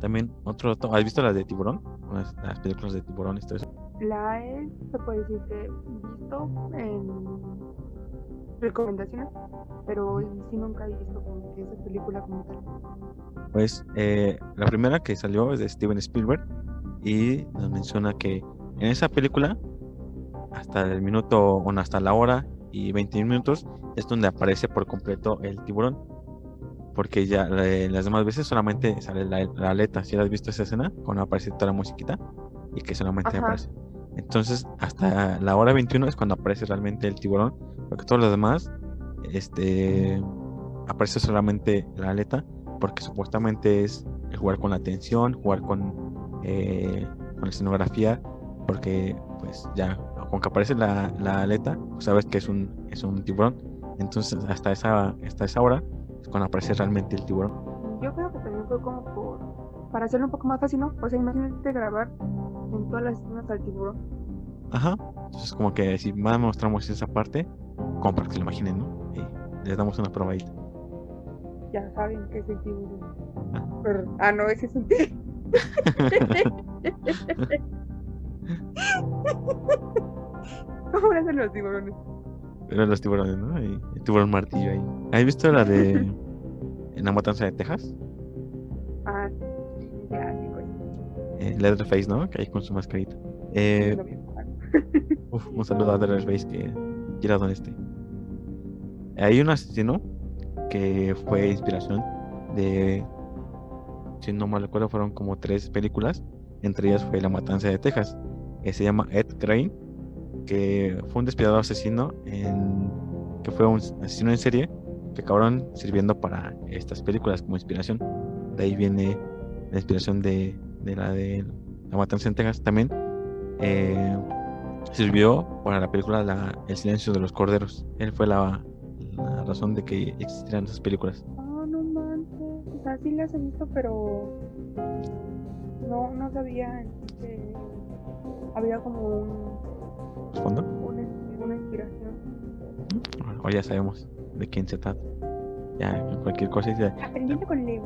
También otro, ¿has visto las de tiburón? Las, las películas de tiburón todo eso. La he, se puede decir que visto en recomendaciones, pero sí nunca he visto como que esa película como tal. Pues eh, la primera que salió es de Steven Spielberg y nos menciona que en esa película, hasta el minuto, bueno, hasta la hora y 21 minutos, es donde aparece por completo el tiburón. Porque ya eh, las demás veces solamente sale la, la aleta. Si has visto esa escena, cuando aparece toda la musiquita y que solamente Ajá. aparece. Entonces, hasta la hora 21 es cuando aparece realmente el tiburón, porque todos los demás, este, aparece solamente la aleta, porque supuestamente es jugar con la tensión, jugar con, eh, con la escenografía, porque pues ya, con que aparece la, la aleta, pues sabes que es un, es un tiburón. Entonces, hasta esa, hasta esa hora es cuando aparece realmente el tiburón. Yo creo que también fue como por, para hacerlo un poco más fácil, ¿no? O sea, imagínate grabar en todas las escenas al tiburón. Ajá. Entonces, como que si más mostramos esa parte, como para que se lo imaginen, ¿no? Y les damos una probadita. ya saben que es el tiburón. Pero- ah, no, ese es un tigre. <laughs> <laughs> ¿Cómo hacen los tiburones? Eran los tiburones, ¿no? Y el tiburón martillo ahí. ¿Has visto la de <laughs> en la matanza de Texas? Ah, sí, ese. Eh, Leatherface, ¿no? Que ahí con su mascarita. Eh, uf, un saludo a Leatherface que quiera donde esté. Hay un asesino que fue inspiración de, si no mal recuerdo, fueron como tres películas. Entre ellas fue La Matanza de Texas. que se llama Ed Crane, que fue un despiadado asesino en, que fue un asesino en serie que acabaron sirviendo para estas películas como inspiración. De ahí viene la inspiración de, de la de La Matanza en también. eh, sirvió para la película la- El silencio de los corderos. Él fue la, razón de que existieran esas películas. Ah, no manches. O sea, sí las he visto, pero no, no sabía que había como un, ¿Fondo? una, una inspiración. Ahora ya sabemos de quién se trata. Ya, cualquier cosa ya Aprendiendo con Leo.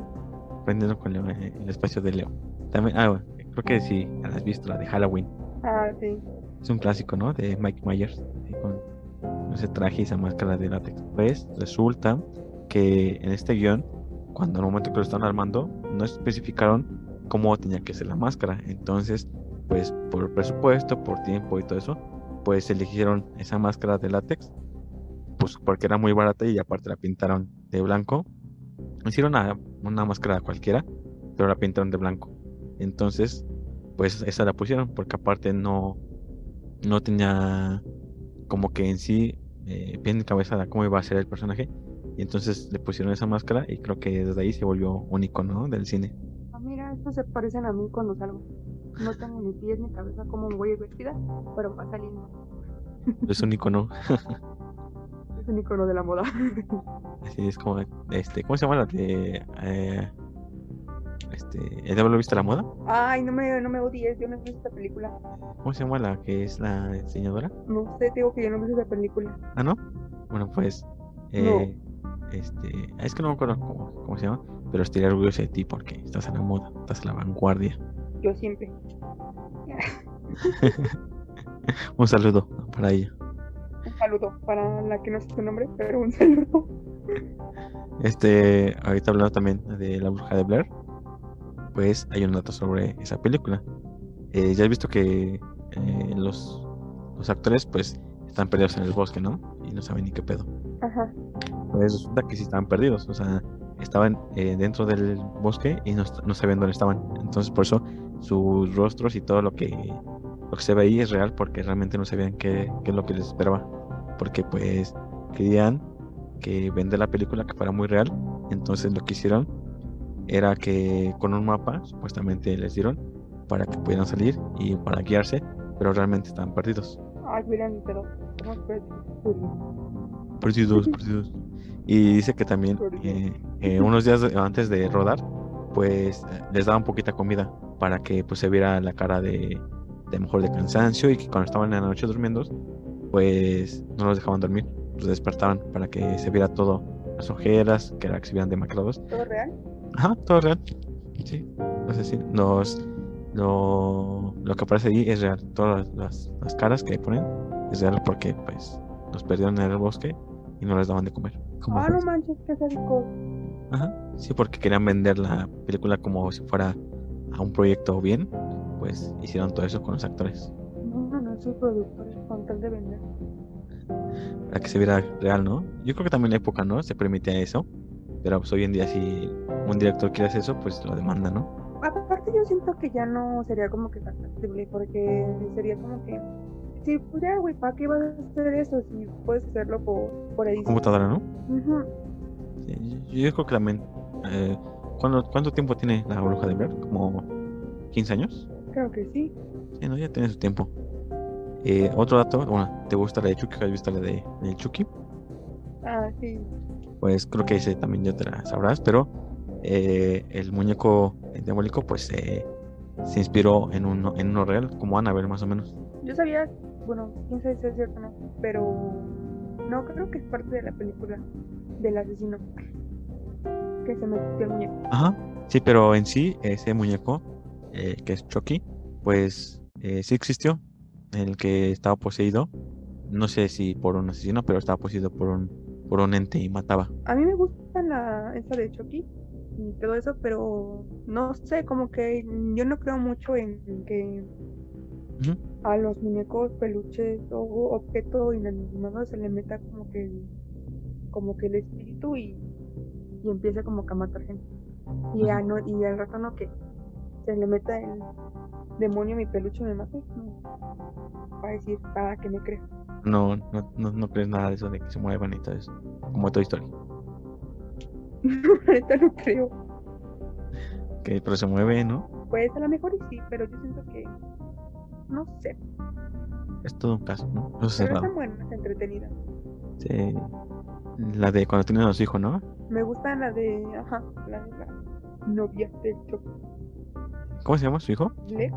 aprendiendo con Leo, eh, el espacio de Leo. También, ah, bueno, creo que sí, la has visto, la de Halloween. Ah, sí. Es un clásico, ¿no? De Mike Myers, con ese traje y esa máscara de látex. Pues resulta que en este guion, cuando en el momento que lo estaban armando, no especificaron cómo tenía que ser la máscara. Entonces, pues por presupuesto, por tiempo y todo eso, pues eligieron esa máscara de látex, pues porque era muy barata y aparte la pintaron de blanco. Hicieron una, una máscara cualquiera, pero la pintaron de blanco. Entonces, pues esa la pusieron porque aparte no, no tenía como que en sí eh, bien encabezada cómo iba a ser el personaje. Y entonces le pusieron esa máscara y creo que desde ahí se volvió un icono ¿no? del cine. Ah, mira, estos se parecen a mí cuando salgo. No tengo ni pies ni cabeza como voy vestida, pero va saliendo. Es un icono. Es un icono de la moda. Así es como, este, ¿cómo se llama la de... eh, este, ¿El diablo viste la moda? Ay, no me, no me odies, yo no he visto esta película. ¿Cómo se llama la que es la diseñadora? No sé, digo que yo no he visto esta película. Ah, ¿no? Bueno, pues... eh, Este, es que no me acuerdo cómo, cómo se llama, pero estoy orgulloso de ti porque estás en la moda, estás en la vanguardia. Yo siempre. <laughs> Un saludo para ella. Un saludo para la que no sé su nombre, pero un saludo. Este, ahorita hablando también de La Bruja de Blair, pues hay un dato sobre esa película. Eh, ya has visto que eh, los, los actores pues están perdidos en el bosque, ¿no? Y no saben ni qué pedo. Ajá. Pues resulta que sí estaban perdidos, o sea, estaban eh, dentro del bosque y no, no sabían dónde estaban. Entonces por eso sus rostros y todo lo que, lo que se ve ahí es real porque realmente no sabían qué, qué es lo que les esperaba. Porque pues querían que vender la película que fuera muy real. Entonces lo que hicieron era que con un mapa supuestamente les dieron para que pudieran salir y para guiarse, pero realmente estaban perdidos. Ay, miren, pero estamos perdidos. Perdidos, perdidos. Y dice que también eh, eh, unos días antes de rodar, pues les daban poquita comida para que pues se viera la cara de, de mejor de cansancio y que cuando estaban en la noche durmiendo, pues no los dejaban dormir, los despertaban para que se viera todo, las ojeras, que, era, que se vieran demacrados. ¿Todo real? Ajá, todo real. Sí, entonces sí, los, lo, lo que aparece ahí es real. Todas las, las, las caras que ponen es real porque pues los perdieron en el bosque y no les daban de comer. Ah, no manches, qué sádico. Ajá, sí, porque querían vender la película como si fuera a un proyecto bien, pues hicieron todo eso con los actores, No, no, no, soy productor, con tal de vender. para que se viera real, ¿no? Yo creo que también en la época, ¿no? Se permitía eso, pero pues hoy en día si un director quiere hacer eso, pues lo demanda, ¿no? Aparte yo siento que ya no sería como que tan factible, porque sería como que... Sí, pues ya, güey, ¿para qué vas a hacer eso si puedes hacerlo por, por ahí? Computadora, ¿no? Ujú. Sí, yo, yo creo que también. Eh, ¿cuándo- ¿Cuánto tiempo tiene la bruja de Blair? ¿Como 15 años? Creo que sí. Sí, no, ya tiene su tiempo. Eh, otro dato, bueno, ¿te gusta la de Chucky? ¿Has visto la de, de Chucky? Ah, sí. Pues creo que ese también ya te la sabrás, pero eh, el muñeco diabólico pues eh, se inspiró en uno, en uno real, como Annabelle más o menos. Yo sabía, bueno, quién sabe si es cierto o no, pero no creo que es parte de la película del asesino. que se metió el muñeco. Ajá, sí, pero en sí, ese muñeco, eh, que es Chucky, pues eh, sí existió. El que estaba poseído, no sé si por un asesino, pero estaba poseído por un, por un ente y mataba. A mí me gusta la esa de Chucky y todo eso, pero no sé, como que yo no creo mucho en que A los muñecos, peluches o objeto inanimado se le meta como que el, como que el espíritu y, y empiece como que a matar gente. Y, a no, y al rato no que se le meta el demonio a mi peluche me mate. No. Va a decir, para que me crea. No, no, no, no crees nada de eso, de que se muevan y todo eso. Como Toy Story. <laughs> Ahorita no creo. Que, pero se mueve, ¿no? Pues a lo mejor y sí, pero yo siento que no sé. Es todo un caso, ¿no? Eso es Pero están buenas, entretenidas. Sí. La de cuando tienen a los hijos, ¿no? Me gusta la de, ajá, la de la novia del Chucky. ¿Cómo se llama su hijo? Gle-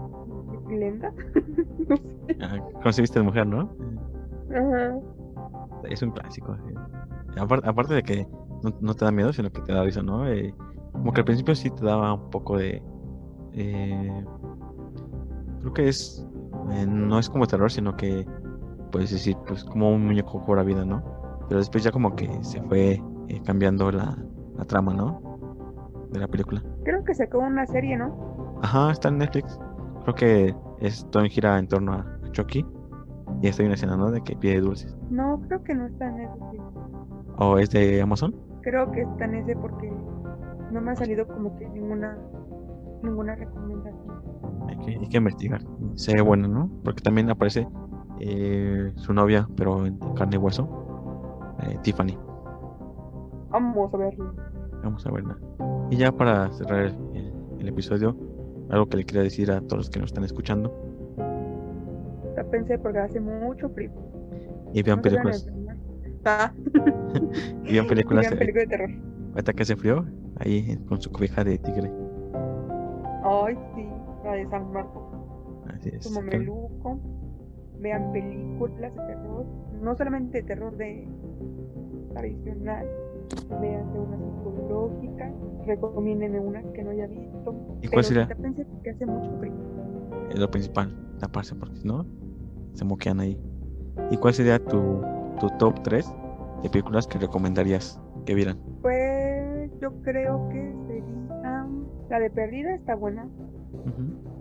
Glenda. <laughs> no sé. Ah, de mujer, ¿no? Ajá. Es un clásico. sí. Apar- aparte de que no, no te da miedo, sino que te da risa, ¿no? Eh, como que al principio sí te daba un poco de... eh, creo que es... eh, no es como terror, sino que puedes decir, pues como un muñeco cobra vida, ¿no? Pero después ya como que se fue eh, cambiando la, la trama, ¿no? De la película. Creo que sacó una serie, ¿no? Ajá, está en Netflix. Creo que esto gira en torno a Chucky. Y está hay una escena, ¿no? De que pide dulces. No, creo que no está en ese. ¿O es de Amazon? Creo que está en ese porque no me ha salido como que ninguna ninguna recomendación. Hay que, hay que investigar. Se ve buena, ¿no? Porque también aparece eh, su novia, pero en carne y hueso. eh, Tiffany. Vamos a verlo. Vamos a verla. Y ya para cerrar el, el episodio, algo que le quería decir a todos los que nos están escuchando. Ya pensé porque hace mucho frío. Y vean No películas. Ah, <laughs> Y vean películas. vean eh, películas de terror. ahorita que hace frío. Ahí eh, con su cobija de tigre. Ay, sí, la de San Marcos. Así es. como Meluco, vean películas de terror, no solamente de terror de tradicional, vean de una psicológica, recomiéndenme unas que no haya visto, ¿Y cuál pensé que hace mucho frío. Es lo principal, taparse porque si no, se moquean ahí. ¿Y cuál sería tu, tu top 3 de películas que recomendarías que vieran? Pues yo creo que sería la de Perdida está buena,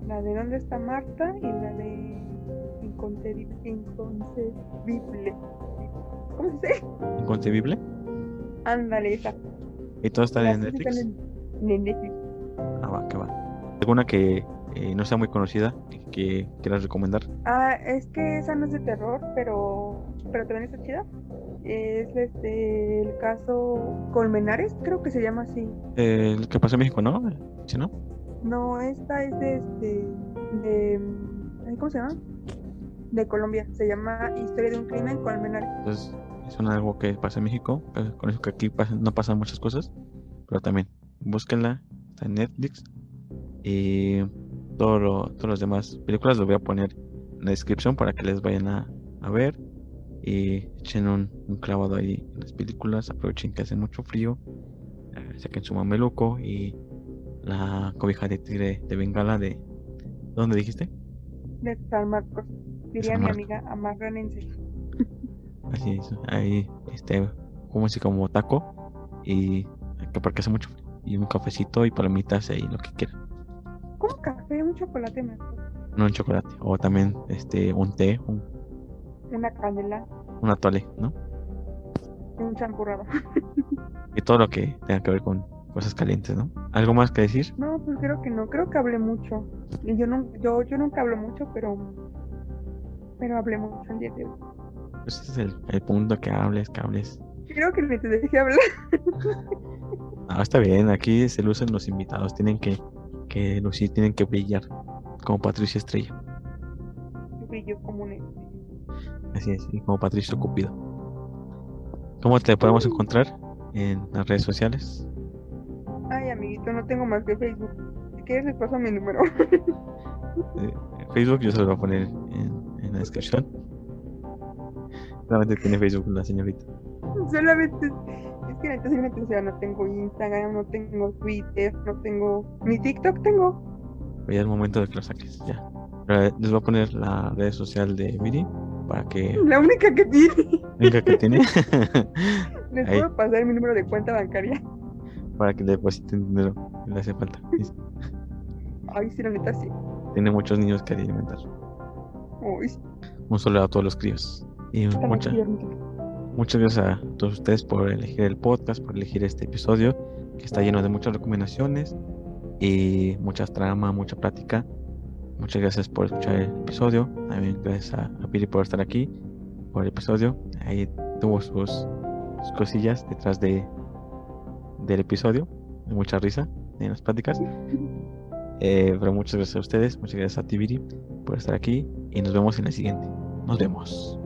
La de ¿Dónde está Marta? y la de Inconcebible. Inconcebible. ¿Cómo se dice? ¿Inconcebible? Ándale, esa. ¿Y todo está en Netflix? están en- en Netflix. Ah, va, que va. ¿Alguna que eh, no sea muy conocida que, que quieras recomendar? Ah, es que esa no es de terror, pero, pero también está chida. Es este, el caso Colmenares, creo que se llama así. Eh, el que pasó en México, ¿no? ¿Sí, no? No, esta es de, este, de, ¿cómo se llama? De Colombia. Se llama Historia de un crimen Colmenares. Entonces, es algo que pasa en México. Con eso que aquí no pasan muchas cosas. Pero también, búsquenla. Está en Netflix. Y todo lo- todos los demás películas los voy a poner en la descripción para que les vayan a, a ver. Y echen un, un clavado ahí en las películas. Aprovechen que hace mucho frío. eh, saquen su mameluco y la cobija de tigre de Bengala de... ¿Dónde dijiste? De San Marcos. Diría San mi Marcos. amiga amarranense. Así es, ahí, este, como así como taco y que porque hace mucho y un cafecito y palomitas y lo que quieran, Como café, un chocolate mejor. no un chocolate, o también este un té, un, Una canela un atole, ¿no? y un champurrado. <laughs> Y todo lo que tenga que ver con cosas calientes, ¿no? ¿Algo más que decir? No, pues creo que no, creo que hablé mucho. Y yo no, yo, yo nunca hablo mucho, pero pero hablé mucho el día de hoy. Pues ese es el, el punto que hables, que hables. Creo que ni te dejé hablar. <laughs> Ah, está bien, aquí se lucen los invitados, tienen que, que lucir, tienen que brillar, como Patricia Estrella, Brillo como un así es, y como Patricio Cupido. ¿Cómo te podemos encontrar en las redes sociales? Ay, amiguito, no tengo más que Facebook. Si quieres les paso mi número. <laughs> Eh, Facebook yo se lo voy a poner en, en la descripción. Solamente tiene Facebook la señorita. Solamente es que entonces o no tengo Instagram, no tengo Twitter, no tengo ni TikTok tengo. Ya es momento de que lo saques, ya. les voy a poner la red social de Viri para que. <laughs> La única que tiene. La única que tiene. <laughs> les puedo pasar mi número de cuenta bancaria. Para que le depositen dinero, le hace falta. Ay, sí, la neta sí. Tiene muchos niños que alimentar. Un saludo a todos los críos. Y muchas, muchas gracias a todos ustedes por elegir el podcast, por elegir este episodio, que está lleno de muchas recomendaciones y muchas tramas, mucha plática. Muchas gracias por escuchar el episodio. También gracias a, a Piri por estar aquí, por el episodio. Ahí tuvo sus, cosillas detrás de, del episodio, mucha risa en las pláticas. Eh, pero muchas gracias a ustedes, muchas gracias a Tibiri por estar aquí y nos vemos en la siguiente. Nos vemos.